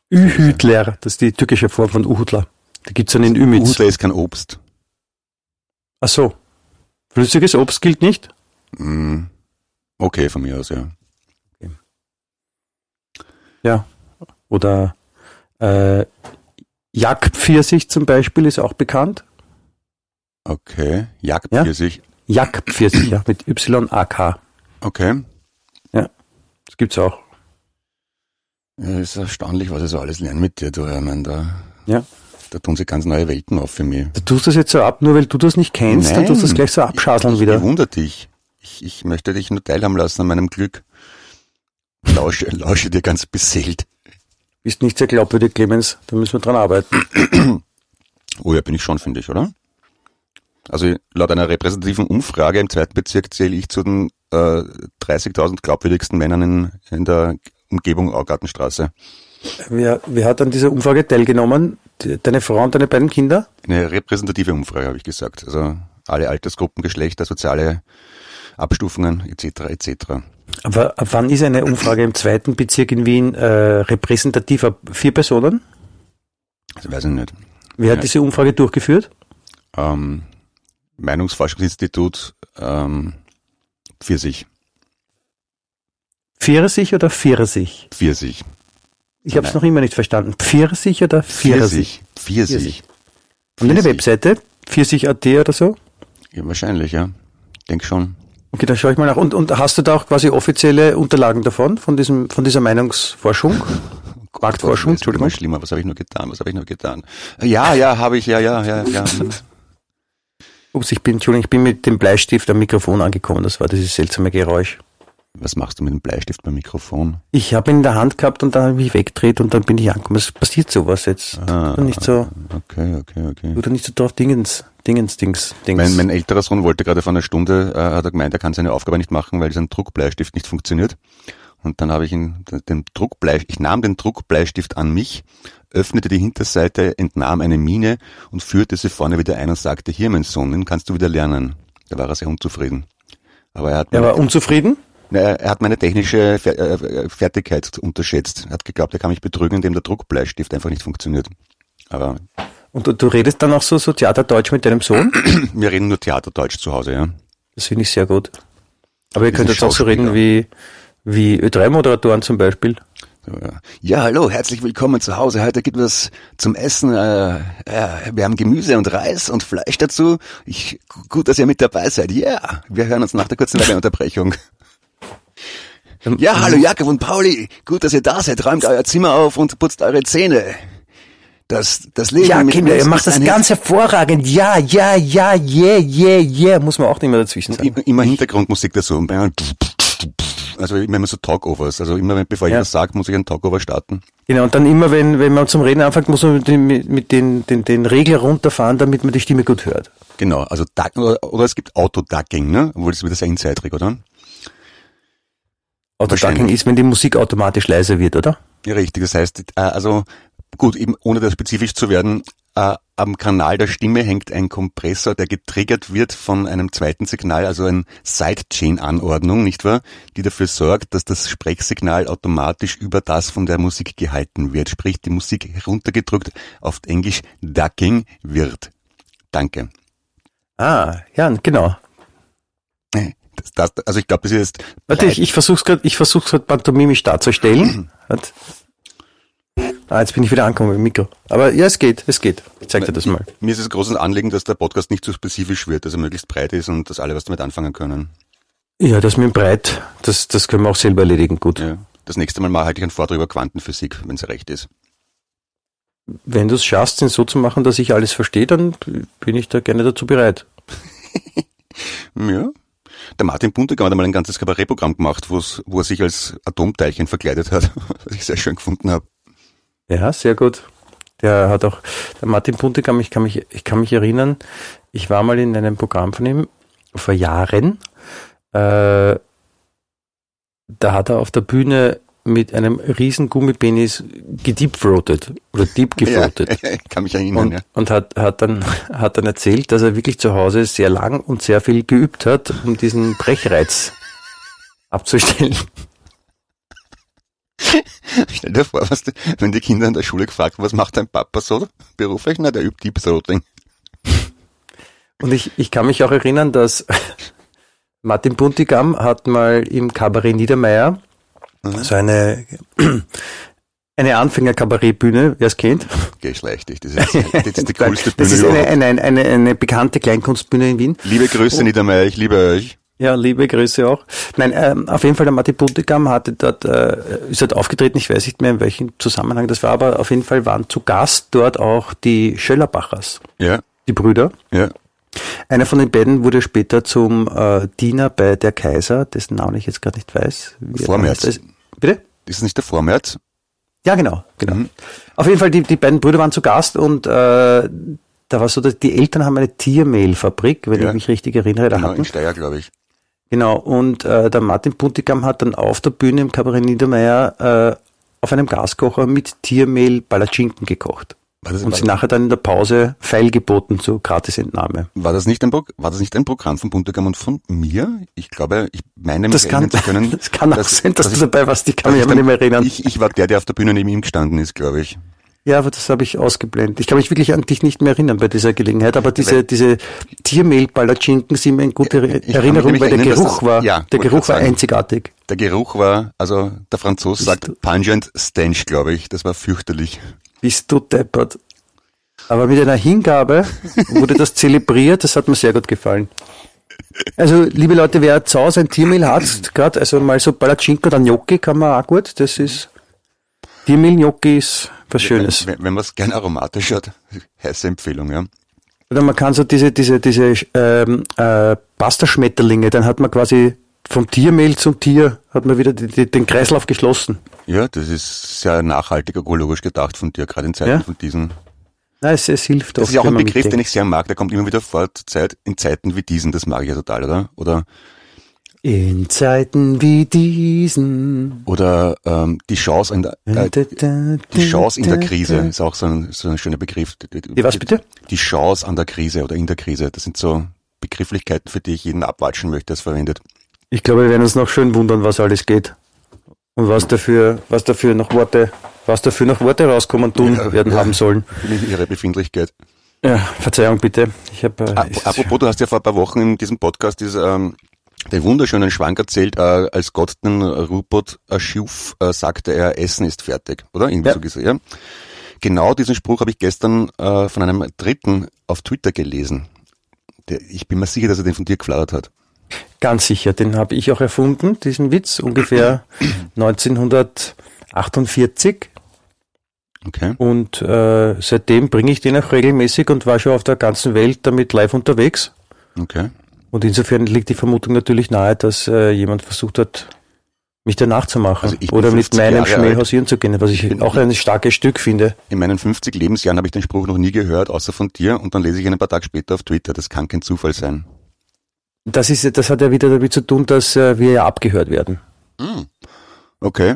Ühüdler. Das ist die türkische Form von Uhudler. Die gibt's dann in Ümitz. Udler ist kein Obst. Ach so. Flüssiges Obst gilt nicht? Mm, okay, von mir aus, ja. Ja. Oder äh, Jagdpfirsich zum Beispiel ist auch bekannt. Okay. Jagdpfirsich. Jagdpfirsich, ja, mit Y-A-K. Okay. Das gibt's auch. Ja, ist erstaunlich, was ich so alles lerne mit dir, du. Ich meine, da, Ja. da tun sich ganz neue Welten auf für mich. Du tust das jetzt so ab, nur weil du das nicht kennst, dann tust du das gleich so abschaseln ich, wieder. Ich bewundere dich. Ich, ich möchte dich nur teilhaben lassen an meinem Glück. Lausche, lausche dir ganz beseelt. Bist nicht sehr glaubwürdig, Clemens. Da müssen wir dran arbeiten. Oh ja, bin ich schon, finde ich, oder? Also laut einer repräsentativen Umfrage im zweiten Bezirk zähle ich zu den äh, 30.000 glaubwürdigsten Männern in, in der Umgebung Augartenstraße. Wer, wer hat an dieser Umfrage teilgenommen? Deine Frau und deine beiden Kinder? Eine repräsentative Umfrage, habe ich gesagt. Also alle Altersgruppen, Geschlechter, soziale Abstufungen etc. etc. Aber ab wann ist eine Umfrage im zweiten Bezirk in Wien äh, repräsentativ? Ab vier Personen? Das weiß ich nicht. Wer hat Ja. diese Umfrage durchgeführt? Ähm, Meinungsforschungsinstitut ähm, Pfirsich. Pfirsich oder Pfirsich? Pfirsich. Ich habe es noch immer nicht verstanden. Pfirsich oder Pfirsich? Pfirsich. Pfirsich. Und eine. Webseite? Pfirsich.at oder so? Ja, wahrscheinlich, ja. Denk schon. Okay, dann schaue ich mal nach. Und, und hast du da auch quasi offizielle Unterlagen davon, von diesem, von dieser Meinungsforschung? Marktforschung, Entschuldigung. schlimmer. Was habe ich nur getan? Was habe ich nur getan? Ja, ja, habe ich, ja, ja, ja, ja. Ups, ich bin, Entschuldigung, ich bin mit dem Bleistift am Mikrofon angekommen. Das war dieses seltsame Geräusch. Was machst du mit dem Bleistift beim Mikrofon? Ich habe ihn in der Hand gehabt und dann habe ich mich weggedreht und dann bin ich angekommen. Es passiert sowas jetzt. Ah, nicht so, Okay, okay, okay. da nicht so drauf Dingens, Dingens, Dings, Dings. Mein, mein älterer Sohn wollte gerade vor einer Stunde, äh, hat er gemeint, er kann seine Aufgabe nicht machen, weil sein Druckbleistift nicht funktioniert. Und dann habe ich ihn, den Druckblei, ich nahm den Druckbleistift an mich, öffnete die Hinterseite, entnahm eine Mine und führte sie vorne wieder ein und sagte, hier mein Sohn, den kannst du wieder lernen. Da war er sehr unzufrieden. Aber er hat, er war unzufrieden? Er hat meine technische äh, Fertigkeit unterschätzt. Er hat geglaubt, er kann mich betrügen, indem der Druckbleistift einfach nicht funktioniert. Aber Und du, du redest dann auch so, so Theaterdeutsch mit deinem Sohn? wir reden nur Theaterdeutsch zu Hause, ja. Das finde ich sehr gut. Aber ihr könnt jetzt auch so reden wie, wie Ö3-Moderatoren zum Beispiel. Ja, hallo, herzlich willkommen zu Hause. Heute gibt es zum Essen, äh, äh, wir haben Gemüse und Reis und Fleisch dazu. Ich, gut, dass ihr mit dabei seid. Ja, yeah. wir hören uns nach der kurzen Werbeunterbrechung. Ja, hallo Jakob und Pauli. Gut, dass ihr da seid. Räumt euer Zimmer auf und putzt eure Zähne. Das, das Leben Ja, Kinder, ihr macht das ganz hervorragend. Ja, ja, ja, yeah, yeah, yeah. Muss man auch nicht mehr dazwischen sagen. Immer, Hintergrundmusik dazu. Also immer, so Talkovers. Also immer, bevor ich Ja. was sage, muss ich einen Talkover starten. Genau, und dann immer, wenn, wenn man zum Reden anfängt, muss man mit, den, mit den, den, den Regler runterfahren, damit man die Stimme gut hört. Genau, also Duck, oder, oder es gibt Autoducking, ne? Obwohl das ist wieder sehr insiderig, oder? Autoducking ist, wenn die Musik automatisch leiser wird, oder? Ja, richtig. Das heißt, äh, also gut, eben ohne da spezifisch zu werden, äh, am Kanal der Stimme hängt ein Kompressor, der getriggert wird von einem zweiten Signal, also ein Sidechain-Anordnung, nicht wahr? Die dafür sorgt, dass das Sprechsignal automatisch über das von der Musik gehalten wird. Sprich, die Musik heruntergedrückt auf Englisch Ducking wird. Danke. Ah, ja, genau. Das, also ich glaube, das ist Warte, ich, ich versuch's gerade, ich versuch's gerade pantomimisch darzustellen. Ah, jetzt bin ich wieder angekommen im Mikro. Aber ja, es geht, es geht. Ich zeig dir das mal. Mir ist es ein großes Anliegen, dass der Podcast nicht zu spezifisch wird, dass er möglichst breit ist und dass alle was damit anfangen können. Ja, das mit dem Breit, das, das können wir auch selber erledigen, gut. Ja. Das nächste Mal mal halte ich einen Vortrag über Quantenphysik, wenn es recht ist. Wenn du es schaffst, den so zu machen, dass ich alles verstehe, dann bin ich da gerne dazu bereit. Ja. Der Martin Buntegam hat einmal ein ganzes Kabarettprogramm gemacht, wo er sich als Atomteilchen verkleidet hat, was ich sehr schön gefunden habe. Ja, sehr gut. Der hat auch, der Martin Puntigam, ich kann mich, ich kann mich erinnern, ich war mal in einem Programm von ihm vor Jahren. Äh, da hat er auf der Bühne mit einem riesen Gummipenis gedeepthroated oder deep gefroated. Ja, kann mich erinnern, Und, ja. und hat, hat, dann, hat dann erzählt, dass er wirklich zu Hause sehr lang und sehr viel geübt hat, um diesen Brechreiz abzustellen. Stell dir vor, was, die- wenn die Kinder in der Schule gefragt was macht dein Papa so beruflich? Na, der übt Deep Throating. Und ich, ich kann mich auch erinnern, dass Martin Buntigam hat mal im Kabarett Niedermeyer Mhm. so eine, eine Anfänger-Kabarettbühne, wer es kennt. Geschlecht dich. Das ist, das ist die coolste Bühne das ist eine, eine, eine, eine, bekannte Kleinkunstbühne in Wien. Liebe Grüße, Niedermeyer, ich liebe euch. Ja, liebe Grüße auch. Nein, ähm, auf jeden Fall der Martin Buntigam hatte dort, äh, ist dort aufgetreten, ich weiß nicht mehr in welchem Zusammenhang das war, aber auf jeden Fall waren zu Gast dort auch die Schöllerbachers, Ja, die Brüder. ja. Einer von den beiden wurde später zum äh, Diener bei der Kaiser, dessen Namen ich jetzt gerade nicht weiß. Vormärz. heißt. Bitte? Ist es nicht der Vormärz? Ja, genau, genau. Mhm. Auf jeden Fall, die, die beiden Brüder waren zu Gast und äh, da war so, dass die Eltern haben eine Tiermehlfabrik, wenn Ja. ich mich richtig erinnere, da Genau, hatten. in Steyr, glaube ich. Genau, und äh, der Martin Puntigam hat dann auf der Bühne im Kabarett Niedermeyer äh, auf einem Gaskocher mit Tiermehl Palatschinken gekocht. War das, Und war, sie nachher dann in der Pause Pfeil geboten zur Gratisentnahme. war, das nicht ein Pro, war das nicht ein Programm von Buntegam und von mir? Ich glaube, ich meine mich Das kann, zu können. das kann auch dass- sein, dass, dass du ich- dabei warst. Ich kann mich aber ich nicht mehr erinnern. Ich, ich war der, der auf der Bühne neben ihm gestanden ist, glaube ich. Ja, aber das habe ich ausgeblendet. Ich kann mich wirklich an dich nicht mehr erinnern bei dieser Gelegenheit, aber diese, diese Tiermehl-Palatschinken sind mir in gute Ich Erinnerung, weil der erinnern, Geruch das- war, ja, der Geruch war sagen. einzigartig. Der Geruch war, also der Franzos Bist sagt pungent stench, glaube ich. Das war fürchterlich. Bist du deppert. Aber mit einer Hingabe wurde das zelebriert, das hat mir sehr gut gefallen. Also, liebe Leute, wer zu Hause ein Tiermehl hat, gerade, also mal so Palatschinka oder Gnocchi kann man auch gut, das ist, Tiermehl Gnocchi ist was Schönes. Wenn, wenn man es gerne aromatisch hat, heiße Empfehlung, ja. Oder man kann so diese, diese, diese ähm, äh, Pasta-Schmetterlinge, dann hat man quasi vom Tiermehl zum Tier, hat man wieder die, die, den Kreislauf geschlossen. Ja, das ist sehr nachhaltig ökologisch gedacht von dir, gerade in Zeiten Ja? von diesen. Nein, es, es hilft Das oft, ist auch ein Begriff, den ich sehr mag, der kommt immer wieder vor zur Zeit, in Zeiten wie diesen, das mag ich ja total, oder? Oder, In Zeiten wie diesen. oder ähm, die Chance in der, äh, die Chance in der Krise ist auch so ein, so ein schöner Begriff. Die was bitte? Die Chance an der Krise oder in der Krise, das sind so Begrifflichkeiten, für die ich jeden abwatschen möchte, das verwendet. Ich glaube, wir werden uns noch schön wundern, was alles geht. Und was dafür, was dafür noch Worte, was dafür noch Worte rauskommen tun Ja, werden ja. haben sollen. In ihrer Befindlichkeit. Ja, Verzeihung bitte. Ich habe äh, Apropos, du hast ja vor ein paar Wochen in diesem Podcast dieses, ähm, den wunderschönen Schwank erzählt, äh, als Gott den Rupert erschuf, äh, sagte er, Essen ist fertig, oder? Irgendwie Ja. so gesehen. Ja? Genau diesen Spruch habe ich gestern äh, von einem Dritten auf Twitter gelesen. Der, ich bin mir sicher, dass er den von dir geflattert hat. Ganz sicher, den habe ich auch erfunden, diesen Witz, ungefähr 1948. Okay. Und äh, seitdem bringe ich den auch regelmäßig und war schon auf der ganzen Welt damit live unterwegs. Okay. Und insofern liegt die Vermutung natürlich nahe, dass äh, jemand versucht hat, mich danach zu machen Also ich oder mit 50 meinem Schmäh hausieren zu gehen, was ich bin- auch ein starkes Stück finde. In meinen 50 Lebensjahren habe ich den Spruch noch nie gehört, außer von dir, und dann lese ich ihn ein paar Tage später auf Twitter. Das kann kein Zufall sein. Das ist, das hat ja wieder damit zu tun, dass äh, wir ja abgehört werden. Okay.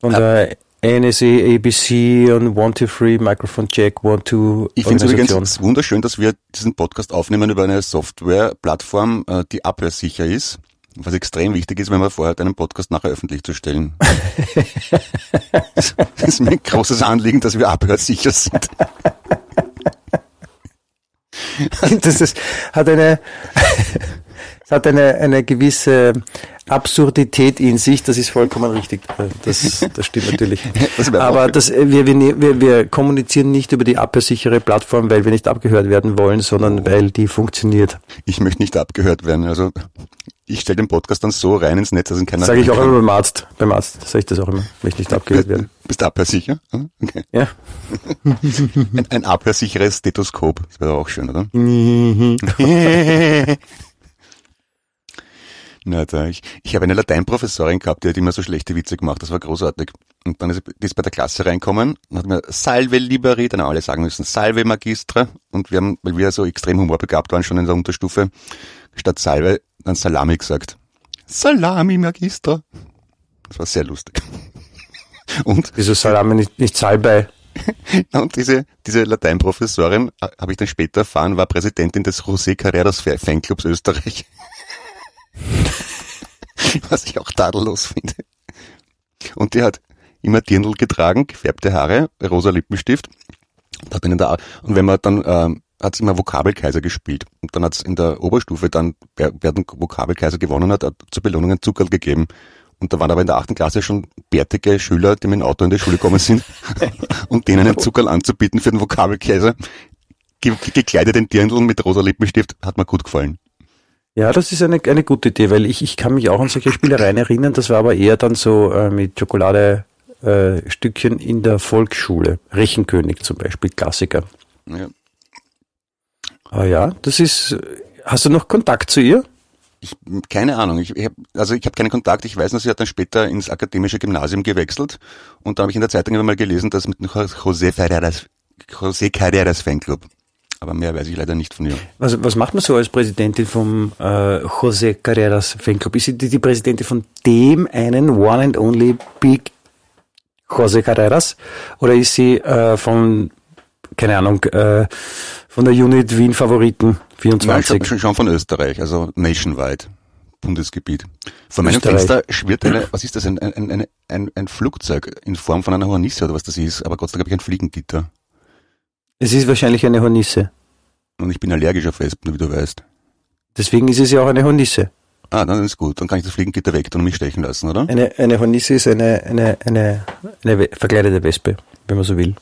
Von der NSA, ABC und One Two Three Microphone Check One Two Ich finde es übrigens wunderschön, dass wir diesen Podcast aufnehmen über eine Software-Plattform, äh, die abhörsicher ist. Was extrem wichtig ist, wenn man vorhat, einen Podcast nachher öffentlich zu stellen. das ist mir ein großes Anliegen, dass wir abhörsicher sind. das ist, hat eine, es hat eine, eine gewisse Absurdität in sich, das ist vollkommen richtig. Das, das stimmt natürlich. Das Aber das, wir, wir, wir, wir kommunizieren nicht über die abhörsichere Plattform, weil wir nicht abgehört werden wollen, sondern weil die funktioniert. Ich möchte nicht abgehört werden. Also ich stelle den Podcast dann so rein ins Netz, dass ihn keiner Sage ich auch hören immer beim Arzt. Beim Arzt sage ich das auch immer. Möchte nicht kann. abgehört werden. Bist du abhörsicher? Hm? Okay. Ja. Ein, ein abhörsicheres Stethoskop. Das wäre auch schön, oder? Na, da, ich, ich habe eine Lateinprofessorin gehabt, die hat immer so schlechte Witze gemacht, das war großartig. Und dann ist die ist bei der Klasse reinkommen und hat mir Salve Liberi, dann haben alle sagen müssen Salve Magistra. Und wir haben, weil wir so extrem humorbegabt waren schon in der Unterstufe, statt Salve dann Salami gesagt. Salami Magistra. Das war sehr lustig. Und Wieso Salami nicht, nicht Salbei? und diese, diese Lateinprofessorin, äh, habe ich dann später erfahren, war Präsidentin des José Carreras Fa- Fanclubs Österreich. Was ich auch tadellos finde. Und die hat immer Dirndl getragen, gefärbte Haare, rosa Lippenstift. Und, hat dann in der Ar- und wenn man dann ähm, hat's immer Vokabelkaiser gespielt. Und dann hat's in der Oberstufe dann, wer, wer den Vokabelkaiser gewonnen hat, hat zur Belohnung einen Zuckerl gegeben. Und da waren aber in der achten Klasse schon bärtige Schüler, die mit dem Auto in die Schule gekommen sind und denen einen Zuckerl anzubieten für den Vokabelkaiser. Ge gekleidet in Dirndl mit rosa Lippenstift, hat mir gut gefallen. Ja, das ist eine, eine gute Idee, weil ich, ich kann mich auch an solche Spielereien erinnern. Das war aber eher dann so äh, mit Schokolade äh, Stückchen in der Volksschule. Rechenkönig zum Beispiel, Klassiker. Ja. Ah ja, das ist. Hast du noch Kontakt zu ihr? Ich, keine Ahnung. Ich, ich hab, also ich habe keinen Kontakt. Ich weiß nur, sie hat dann später ins akademische Gymnasium gewechselt. Und da habe ich in der Zeitung immer mal gelesen, dass mit José Carreras, José Carreras Fanclub. Aber mehr weiß ich leider nicht von ihr. Was, was macht man so als Präsidentin vom äh, José Carreras Fanclub? Ist sie die, die Präsidentin von dem einen One and Only Big José Carreras? Oder ist sie äh, von, keine Ahnung, äh, von der Unit Wien Favoriten 24? Nein, schon, schon von Österreich, also nationwide. Bundesgebiet. Vor meinem Österreich. Fenster schwirrt eine, was ist das, ein, ein, ein, ein, ein Flugzeug in Form von einer Hornisse oder was das ist, aber Gott sei Dank habe ich ein Fliegengitter. Es ist wahrscheinlich eine Hornisse. Und ich bin allergisch auf Wespen, wie du weißt. Deswegen ist es ja auch eine Hornisse. Ah, dann ist gut. Dann kann ich das Fliegengitter weg und mich stechen lassen, oder? Eine, eine Hornisse ist eine, eine, eine, eine verkleidete Wespe, wenn man so will.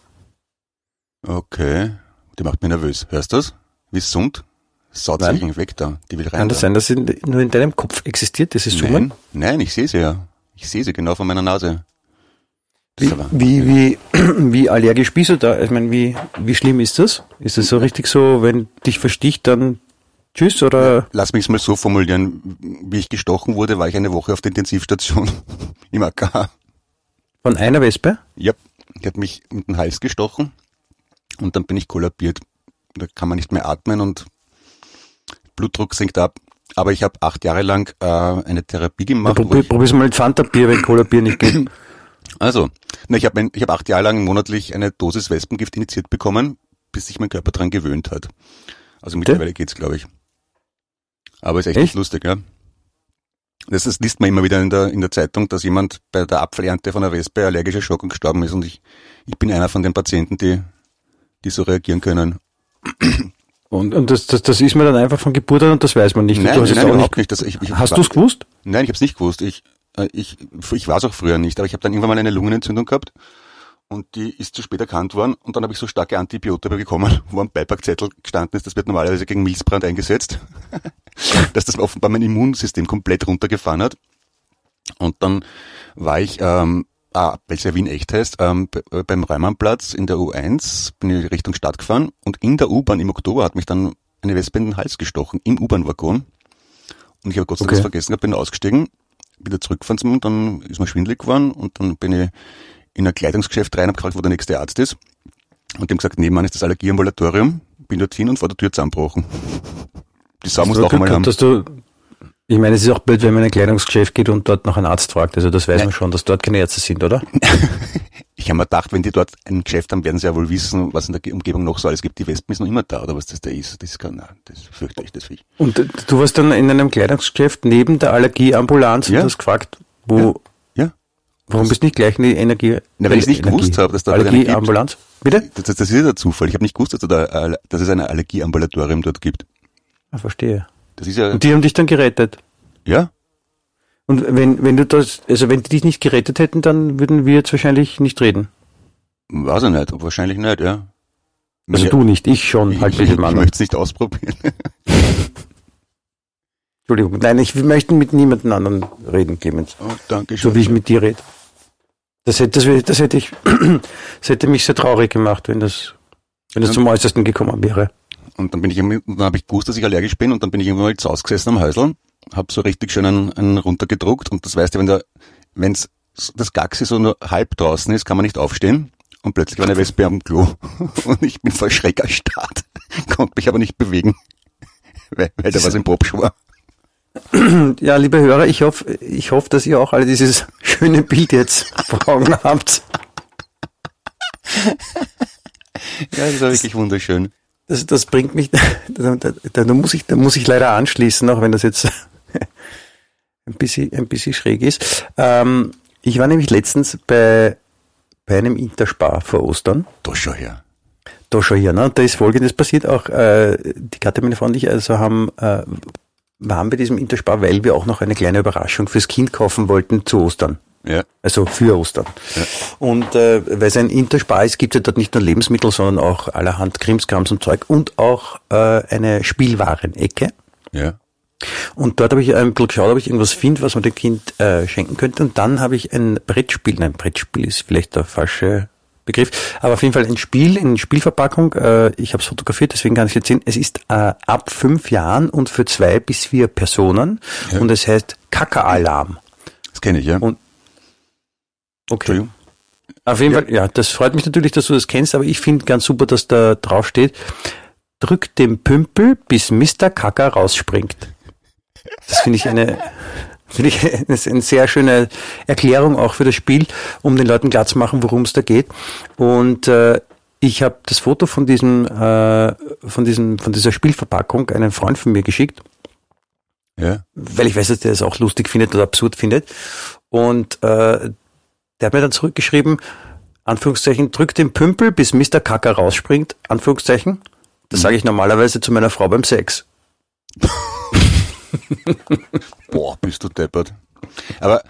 Okay. Die macht mich nervös. Hörst du das? Wie summt? Sich weg da. Die will rein. Kann das da. sein, dass in, nur in deinem Kopf existiert, dieses Summen? Nein, nein, ich sehe sie ja. Ich sehe sie genau vor meiner Nase. Das Wie, wie, wie, wie allergisch bist du da? Ich meine, wie, wie schlimm ist das? Ist es so richtig so, wenn dich versticht, dann tschüss oder? Lass mich es mal so formulieren. Wie ich gestochen wurde, war ich eine Woche auf der Intensivstation im AK. Von einer Wespe? Ja, die hat mich mit dem Hals gestochen und dann bin ich kollabiert. Da kann man nicht mehr atmen und Blutdruck sinkt ab. Aber ich habe acht Jahre lang äh, eine Therapie gemacht. wo Probier, probier's mal mit Fanta-Bier, wenn Cola-Bier nicht geht. also, na, ich habe ich hab acht Jahre lang monatlich eine Dosis Wespengift initiiert bekommen, bis sich mein Körper dran gewöhnt hat. Also mittlerweile geht's, glaube ich. Aber ist echt, Echt? nicht lustig, ja. Das, das liest man immer wieder in der, in der Zeitung, dass jemand bei der Apfelernte von einer Wespe allergischer Schock gestorben ist. Und ich, ich bin einer von den Patienten, die, die so reagieren können. Und, und das, das, das ist mir dann einfach von Geburt an und das weiß man nicht. Nein, du hast nein, überhaupt nicht. nicht. Das, ich, ich, Hast du es gewusst? Nein, ich habe es nicht gewusst. Ich, äh, ich, ich war es auch früher nicht, aber ich habe dann irgendwann mal eine Lungenentzündung gehabt und die ist zu spät erkannt worden und dann habe ich so starke Antibiotika bekommen, wo am Beipackzettel gestanden ist, das wird normalerweise gegen Milzbrand eingesetzt, dass das offenbar mein Immunsystem komplett runtergefahren hat. Und dann war ich, ähm, ah, weil es ja Wien echt heißt, ähm, be- beim Reimannplatz in der U1 bin ich Richtung Stadt gefahren und in der U-Bahn im Oktober hat mich dann eine Wespe in den Hals gestochen, im U-Bahn-Waggon. Und ich habe Gott sei Dank Okay. vergessen gehabt, bin ausgestiegen, wieder zurückgefahren zum, dann ist mir schwindelig geworden und dann bin ich in ein Kleidungsgeschäft rein, habe gefragt, wo der nächste Arzt ist. Und haben gesagt, nebenan ist das Allergieambulatorium, bin dorthin und vor der Tür zusammenbrochen. Die Sau muss einmal Glück haben. dass du, ich meine, es ist auch blöd, wenn man in ein Kleidungsgeschäft geht und dort nach einem Arzt fragt. Also das weiß Nein. man schon, dass dort keine Ärzte sind, oder? Ich habe mir gedacht, wenn die dort ein Geschäft haben, werden sie ja wohl wissen, was in der Ge- Umgebung noch so alles gibt. Die Wespen ist noch immer da, oder was das da ist. Das kann, nein, das fürchte ich, das Viech. Und äh, du warst dann in einem Kleidungsgeschäft neben der Allergieambulanz Ja. und hast gefragt, wo, Ja. warum bist du nicht gleich in die Energie? Na, weil ich's nicht Energie- gewusst habe, dass da. Allergieambulanz? Bitte? Das, das ist ja der Zufall. Ich habe nicht gewusst, dass, da, äh, dass es ein Allergieambulatorium dort gibt. Ah, verstehe. Das ist ja, Und die haben dich dann gerettet. ja, Und wenn, wenn du das, also wenn die dich nicht gerettet hätten, dann würden wir jetzt wahrscheinlich nicht reden. weiß ich nicht, wahrscheinlich nicht, ja. Also Ja, du nicht, ich schon, ich, halt ich, ich Mann. möchte es nicht ausprobieren. Entschuldigung, nein, ich möchte mit niemandem anderen reden, Clemens. Oh, danke So wie ich mit dir rede. Das hätte, das, das hätte ich, das hätte mich sehr traurig gemacht, wenn das, wenn das zum Äußersten gekommen wäre. Und dann bin ich dann habe ich gewusst, dass ich allergisch bin und dann bin ich irgendwann mal zu Hause gesessen am Häusl, habe so richtig schön einen, einen runtergedruckt und das weißt du, wenn der, wenn's das Gaxi so nur halb draußen ist, kann man nicht aufstehen und plötzlich war eine Wespe am Klo und ich bin vor Schreck erstarrt, konnte mich aber nicht bewegen, weil, weil da was im Popsch war. Ja, liebe Hörer, ich hoffe, ich hoffe, dass ihr auch alle dieses schöne Bild jetzt vor Augen habt. Ja, das war wirklich wunderschön. Das, das bringt mich, da, da, da, muss ich, da muss ich leider anschließen, auch wenn das jetzt ein bisschen, ein bisschen schräg ist. Ähm, ich war nämlich letztens bei, bei einem Interspar vor Ostern. Da schau her. Da schon hier, ne? Da ist folgendes passiert auch, äh, die Katja, meine Frau und ich, also haben, äh, waren bei diesem Interspar, weil wir auch noch eine kleine Überraschung fürs Kind kaufen wollten zu Ostern. Ja. Also für Ostern. Ja. Und äh, weil es ein Interspar ist, gibt es ja dort nicht nur Lebensmittel, sondern auch allerhand Krimskrams und Zeug und auch äh, eine Spielwarenecke. Ja. Und dort habe ich ein bisschen geschaut, ob ich irgendwas finde, was man dem Kind äh, schenken könnte. Und dann habe ich ein Brettspiel, nein, Brettspiel ist vielleicht der falsche Begriff, aber auf jeden Fall ein Spiel in Spielverpackung. Äh, ich habe es fotografiert, deswegen kann ich jetzt sehen. Es ist äh, ab fünf Jahren und für zwei bis vier Personen Ja. und es heißt Kaka-Alarm. Das kenne ich, ja. Und- Okay. Auf jeden Ja. Fall, ja, das freut mich natürlich, dass du das kennst, aber ich finde ganz super, dass da drauf steht, drück den Pümpel, bis Mr. Kaka rausspringt. Das finde ich eine, finde ich eine, sehr schöne Erklärung auch für das Spiel, um den Leuten klarzumachen, worum es da geht. Und äh, ich habe das Foto von diesem, äh, von diesem, von dieser Spielverpackung einen Freund von mir geschickt Ja. weil ich weiß, dass der das auch lustig findet oder absurd findet. Und äh, der hat mir dann zurückgeschrieben, Anführungszeichen, drück den Pümpel, bis Mr. Kacker rausspringt, Anführungszeichen. Das sage ich normalerweise zu meiner Frau beim Sex. Boah, bist du deppert. Aber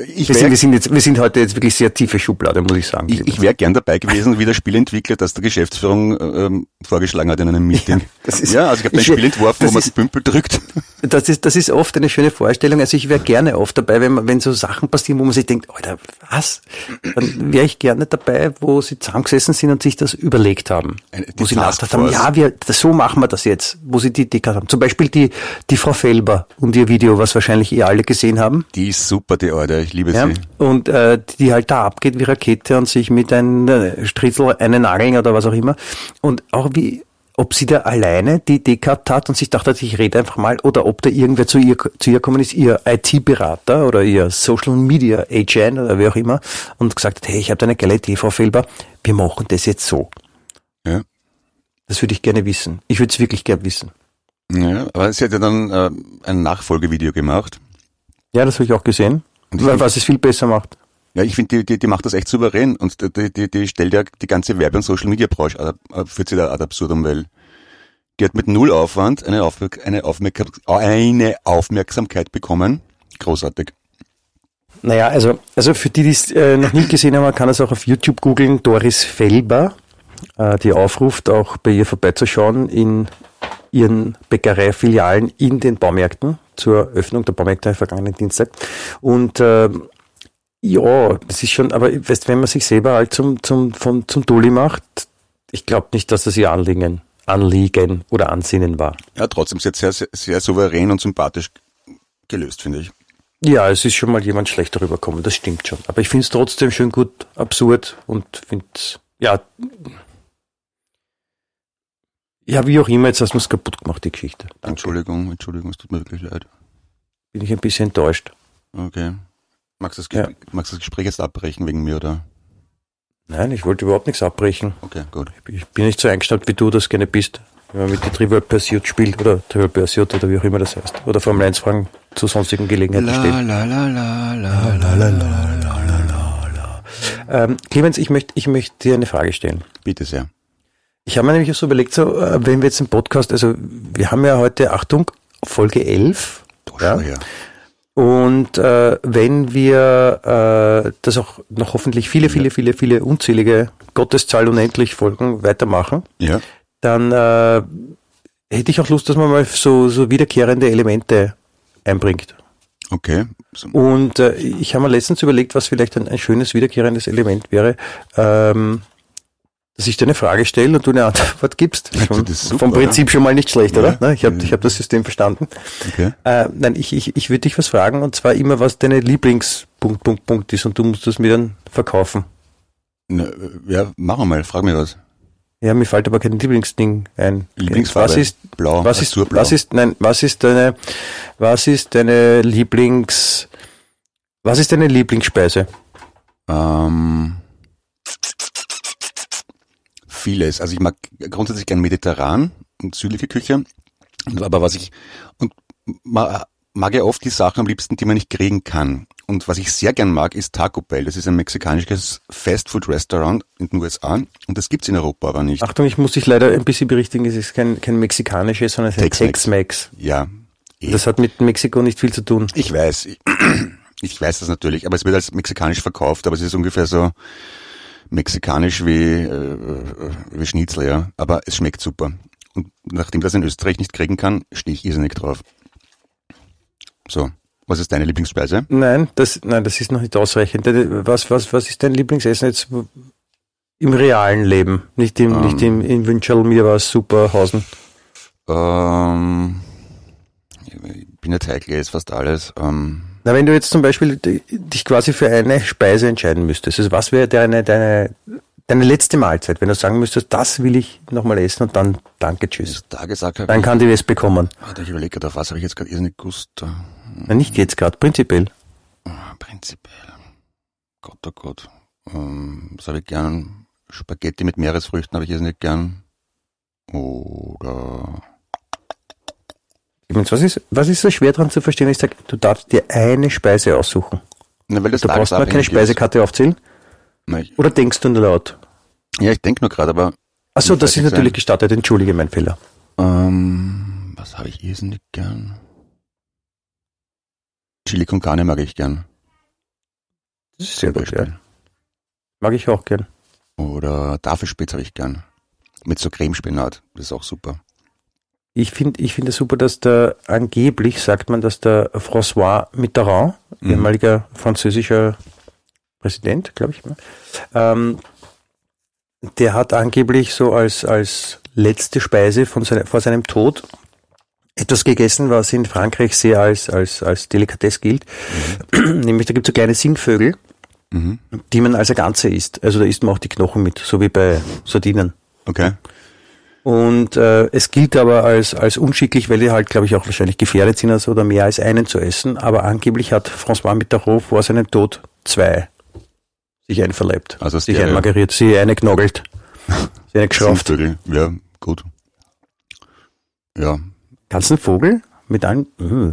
ich Wir sind, wäre wir, sind jetzt, wir sind heute jetzt wirklich sehr tiefe Schublade, muss ich sagen. ich, ich wär gern dabei gewesen, wie der Spielentwickler das der Geschäftsführung ähm, vorgeschlagen hat in einem Meeting. das ist- ja, also ich habe ein Spiel entworfen, wo man ist- Pümpel drückt. Das ist, das ist oft eine schöne Vorstellung. Also ich wäre gerne oft dabei, wenn, man, wenn so Sachen passieren, wo man sich denkt, Alter, was? Dann wäre ich gerne dabei, wo sie zusammengesessen sind und sich das überlegt haben. Eine- wo sie nachgedacht haben, ja, wir, so machen wir das jetzt. Wo sie die Idee haben. Zum Beispiel die, die Frau Felber und ihr Video, was wahrscheinlich ihr alle gesehen haben. Die ist super, die Alte, ich liebe Ja, sie. und äh, die halt da abgeht wie Rakete und sich mit einem äh, Stritzel einen Nageln oder was auch immer. Und auch wie, ob sie da alleine die Idee gehabt hat und sich dachte, ich rede einfach mal, oder ob da irgendwer zu ihr, zu ihr gekommen ist, ihr IT-Berater oder ihr Social Media Agent oder wie auch immer, und gesagt hat, hey, ich habe da eine geile Idee, Frau Felber, wir machen das jetzt so. Ja. Das würde ich gerne wissen. Ich würde es wirklich gerne wissen. Ja, aber sie hat ja dann äh, ein Nachfolgevideo gemacht. Ja, das habe ich auch gesehen. Weil- Was es viel besser macht. Ja, ich finde, die, die, die macht das echt souverän und die, die, die stellt ja die ganze Werbe- und Social-Media-Branche, äh, führt sie da ad absurdum, weil die hat mit null Aufwand eine, Aufmerk eine, Aufmerk eine Aufmerksamkeit bekommen. Großartig. Naja, also, also für die, die es äh, noch nicht gesehen haben, man kann es auch auf YouTube googeln, Doris Felber, äh, die aufruft, auch bei ihr vorbeizuschauen in ihren Bäckereifilialen in den Baumärkten zur Öffnung der Baumärkte vergangenen Dienstag. Und äh, ja, das ist schon, aber weißt, wenn man sich selber halt zum, zum, von, zum Dulli macht, ich glaube nicht, dass das ihr Anliegen, Anliegen oder Ansinnen war. Ja, trotzdem, sie hat sehr, sehr, sehr souverän und sympathisch gelöst, finde ich. Ja, es ist schon mal jemand schlecht rübergekommen, das stimmt schon. Aber ich finde es trotzdem schön gut, absurd und finde ja, ja, wie auch immer, jetzt hast du es kaputt gemacht, die Geschichte. Danke. Entschuldigung, Entschuldigung, es tut mir wirklich leid. Bin ich ein bisschen enttäuscht. Okay. Magst du das, Ja. Gespräch, magst du das Gespräch jetzt abbrechen wegen mir, oder? Nein, ich wollte überhaupt nichts abbrechen. Okay, gut. Ich bin nicht so eingestellt, wie du das gerne bist. Wenn man mit der Trivial Pursuit spielt oder Trivial Pursuit oder wie auch immer das heißt. Oder Formel 1 Fragen zu sonstigen Gelegenheiten stellt. la, la, la, la, la, la. Ähm, Clemens, ich möchte, ich möchte dir eine Frage stellen. Bitte sehr. Ich habe mir nämlich so überlegt, so, äh, wenn wir jetzt im Podcast, also wir haben ja heute, Achtung, Folge 11. Du Ja. her. Und äh, wenn wir äh, das auch noch hoffentlich viele, viele, viele, viele unzählige Gotteszahl unendlich Folgen weitermachen, Ja. dann äh, hätte ich auch Lust, dass man mal so, so wiederkehrende Elemente einbringt. Okay. Und äh, ich habe mir letztens überlegt, was vielleicht ein, ein schönes wiederkehrendes Element wäre, ähm, dass ich dir eine Frage stelle und du eine Antwort gibst. Schon, super, vom Prinzip schon mal nicht schlecht, oder? Ich habe ich hab das System verstanden. Okay. Äh, nein, ich, ich, ich würde dich was fragen und zwar immer, was deine Lieblings-Punkt, Punkt, Punkt ist und du musst das mir dann verkaufen. Na, ja, mach mal, frag mir was. Ja, mir fällt aber kein Lieblingsding ein. Lieblingsfarbe? Was ist, Blau, was ist, Azurblau. was ist, nein, was ist deine, was ist deine Lieblings, was ist deine Lieblingsspeise? Ähm, vieles. Also ich mag grundsätzlich gern mediterran und südliche Küche. Aber was ich und ma, mag ja oft die Sachen am liebsten, die man nicht kriegen kann. Und was ich sehr gern mag, ist Taco Bell. Das ist ein mexikanisches Fastfood-Restaurant in den USA. Und das gibt's in Europa aber nicht. Achtung, ich muss dich leider ein bisschen berichtigen, es ist kein, kein mexikanisches, sondern es ist ein Tex-Mex. Tex-Mex. Ja. eh. Das hat mit Mexiko nicht viel zu tun. Ich weiß, ich, ich weiß das natürlich, aber es wird als mexikanisch verkauft, aber es ist ungefähr so mexikanisch wie, äh, wie Schnitzel, ja. Aber es schmeckt super. Und nachdem das in Österreich nicht kriegen kann, stehe ich irrsinnig drauf. So, was ist deine Lieblingsspeise? Nein, das, nein, das ist noch nicht ausreichend. Was, was, was ist dein Lieblingsessen jetzt im realen Leben? Nicht im, Ähm. nicht im, in Wünschel, mir war es Superhausen. Ähm, ich bin ja Teigl, ist fast alles. Ähm, Na, wenn du jetzt zum Beispiel di- dich quasi für eine Speise entscheiden müsstest, also was wäre deine, deine, deine letzte Mahlzeit, wenn du sagen müsstest, das will ich nochmal essen und dann danke, tschüss. habe Dann kann die es bekommen. Warte, ich überlege gerade, auf was habe ich jetzt gerade irrsinnig. Äh, Na, nicht jetzt gerade, prinzipiell. Prinzipiell. Gott, oh Gott. Ähm, was habe ich gern? Spaghetti mit Meeresfrüchten habe ich irrsinnig gern. Oder Übrigens, was ist, was ist so schwer dran zu verstehen? Ich sage, du darfst dir eine Speise aussuchen. Na, weil das Du brauchst mal keine ist. Speisekarte aufzählen. Ich, Oder denkst du nur laut? ja, ich denke nur gerade, aber Achso, das ist fertig natürlich sein. gestartet. Entschuldige, mein Fehler. ähm, was habe ich irrsinnig gern? Chili con carne mag ich gern. Das ist sehr gut, ja. Mag ich auch gern. Oder Tafelspitz habe ich gern. Mit so Cremespinat. Das ist auch super. Ich finde ich finde es super, dass der angeblich sagt man, dass der François Mitterrand, Mhm. ehemaliger französischer Präsident, glaube ich, ähm, der hat angeblich so als, als letzte Speise von seine, vor seinem Tod etwas gegessen, was in Frankreich sehr als, als, als Delikatesse gilt. Nämlich da gibt es so kleine Singvögel, Mhm. die man als ein Ganze isst. Also da isst man auch die Knochen mit, so wie bei Sardinen. Okay. Und äh, es gilt aber als, als unschicklich, weil die halt, glaube ich, auch wahrscheinlich gefährdet sind, also oder mehr als einen zu essen. Aber angeblich hat François Mitterrand vor seinem Tod zwei sich einverleibt. Also sich einmageriert, sie eine knoggelt, sie eine geschrauft. Ja, gut. Ja. Kannst du einen Vogel mit allen? Uh.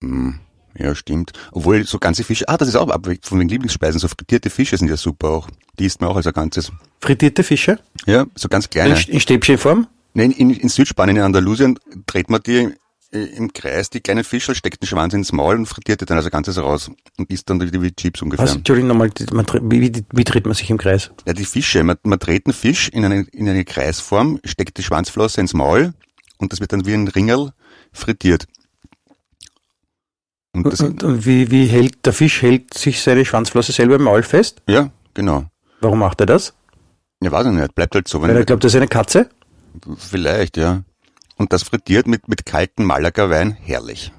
Mm, Ja, stimmt. Obwohl so ganze Fische, ah, das ist auch ab von den Lieblingsspeisen, so frittierte Fische sind ja super auch. Die isst man auch als ein ganzes. Frittierte Fische Ja, so ganz kleine. in, in Stäbchenform. Nein, in, in Südspanien, in Andalusien, dreht man die äh, im Kreis, die kleinen Fische, steckt den Schwanz ins Maul und frittiert die dann als ein ganzes raus und isst dann wie, wie Chips ungefähr. Was? Entschuldigung nochmal, wie, wie, wie dreht man sich im Kreis? Ja, die Fische, man, man dreht einen Fisch in eine, in eine Kreisform, steckt die Schwanzflosse ins Maul und das wird dann wie ein Ringel frittiert. Und Und, und wie, wie hält der Fisch hält sich seine Schwanzflosse selber im Maul fest? ja, genau. Warum macht er das? Ja, weiß ich nicht, bleibt halt so. Weil er Wenn, glaubt, das ist eine Katze? vielleicht, ja. Und das frittiert mit, mit kaltem Malaga-Wein, herrlich.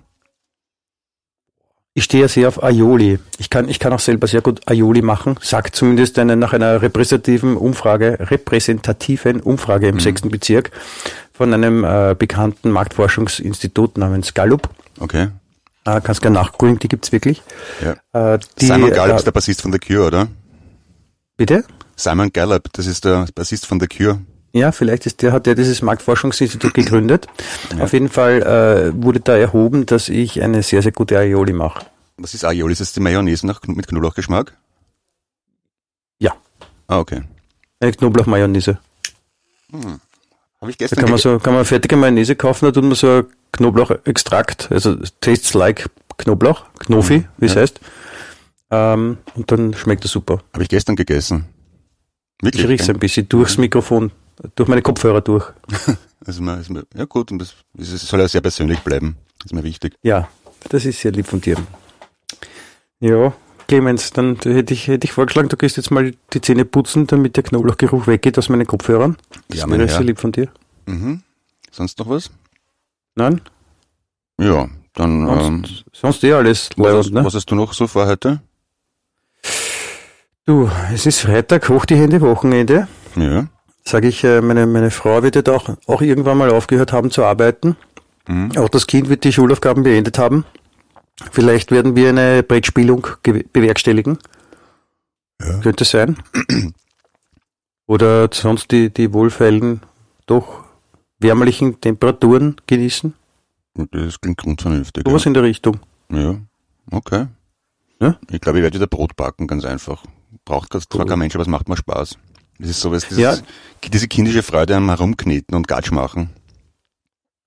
Ich stehe ja sehr auf Aioli. Ich kann, ich kann auch selber sehr gut Aioli machen, sagt zumindest eine, nach einer repräsentativen Umfrage, repräsentativen Umfrage im sechsten Bezirk von einem äh, bekannten Marktforschungsinstitut namens Gallup. Okay. Äh, kannst gerne nachgucken, die gibt's wirklich. Ja. Äh, die, Simon Gallup äh, ist der Bassist von The Cure, oder? bitte? Simon Gallup, das ist der Bassist von The Cure. Ja, vielleicht ist der, hat der dieses Marktforschungsinstitut gegründet. Auf jeden Fall äh, wurde da erhoben, dass ich eine sehr, sehr gute Aioli mache. Was ist Aioli? Ist das die Mayonnaise nach, mit Knoblauchgeschmack? Ja. Ah, okay. Eine Knoblauchmayonnaise. Habe ich Da gestern kann man so, kann man fertige Mayonnaise kaufen, da tut man so Knoblauchextrakt, also es tastes like Knoblauch, Knofi, wie es ja. heißt. Ähm, und dann schmeckt es super. Habe ich gestern gegessen. Wirklich? Ich riech's ein bisschen durchs Mikrofon, durch meine Kopfhörer durch. Also mir, ist mir, ja gut, und das, das soll ja sehr persönlich bleiben. Das ist mir wichtig. Ja, das ist sehr lieb von dir. Ja, Clemens, dann hätte ich, hätte ich vorgeschlagen, du gehst jetzt mal die Zähne putzen, damit der Knoblauchgeruch weggeht aus meinen Kopfhörern. Das Ja, wäre sehr lieb von dir. Mhm. Sonst noch was? Nein? Ja, dann Sonst, ähm, sonst eh alles was, hast, leibend, ne? was hast du noch so vor heute? Du, es ist Freitag, hoch die Hände, Wochenende. Ja. Sage ich, äh, meine, meine Frau wird ja auch, auch irgendwann mal aufgehört haben zu arbeiten. Mhm. Auch das Kind wird die Schulaufgaben beendet haben. Vielleicht werden wir eine Brettspielung ge- bewerkstelligen. Ja. Könnte sein. Oder sonst die, die wohlfeilen, doch wärmerlichen Temperaturen genießen. Das klingt grundvernünftig. Sowas Ja. in der Richtung. ja, okay. Ja? Ich glaube, ich werde wieder Brot backen, ganz einfach. Braucht gar Brot. kein Mensch, aber es macht mir Spaß. Das ist sowas, dieses, Ja. diese kindische Freude am Herumkneten und Gatsch machen.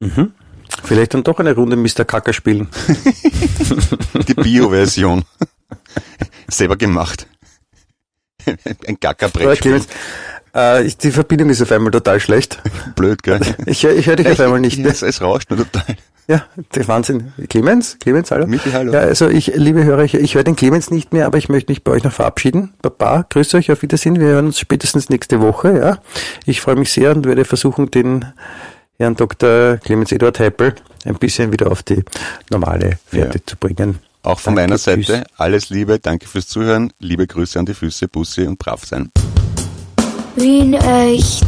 Mhm. Vielleicht dann doch eine Runde Mr. Kacker spielen. Die Bio-Version. Selber gemacht. Ein. Clemens, äh, die Verbindung ist auf einmal total schlecht. Blöd, gell? Ich, ich höre dich auf einmal nicht. Es, es rauscht nur total. Ja, der Wahnsinn. Clemens? Clemens, hallo? Michi, hallo. Ja, also ich, liebe Hörer, ich, ich höre den Clemens nicht mehr, aber ich möchte mich bei euch noch verabschieden. Baba, grüße euch, auf Wiedersehen. Wir hören uns spätestens nächste Woche, ja. Ich freue mich sehr und werde versuchen, den Herrn Dr. Clemens Eduard Heppel ein bisschen wieder auf die normale Fährte Ja. zu bringen. Auch von Danke, meiner Seite tschüss. alles Liebe, danke fürs Zuhören, liebe Grüße an die Füße, Bussi und brav sein. Wien echt.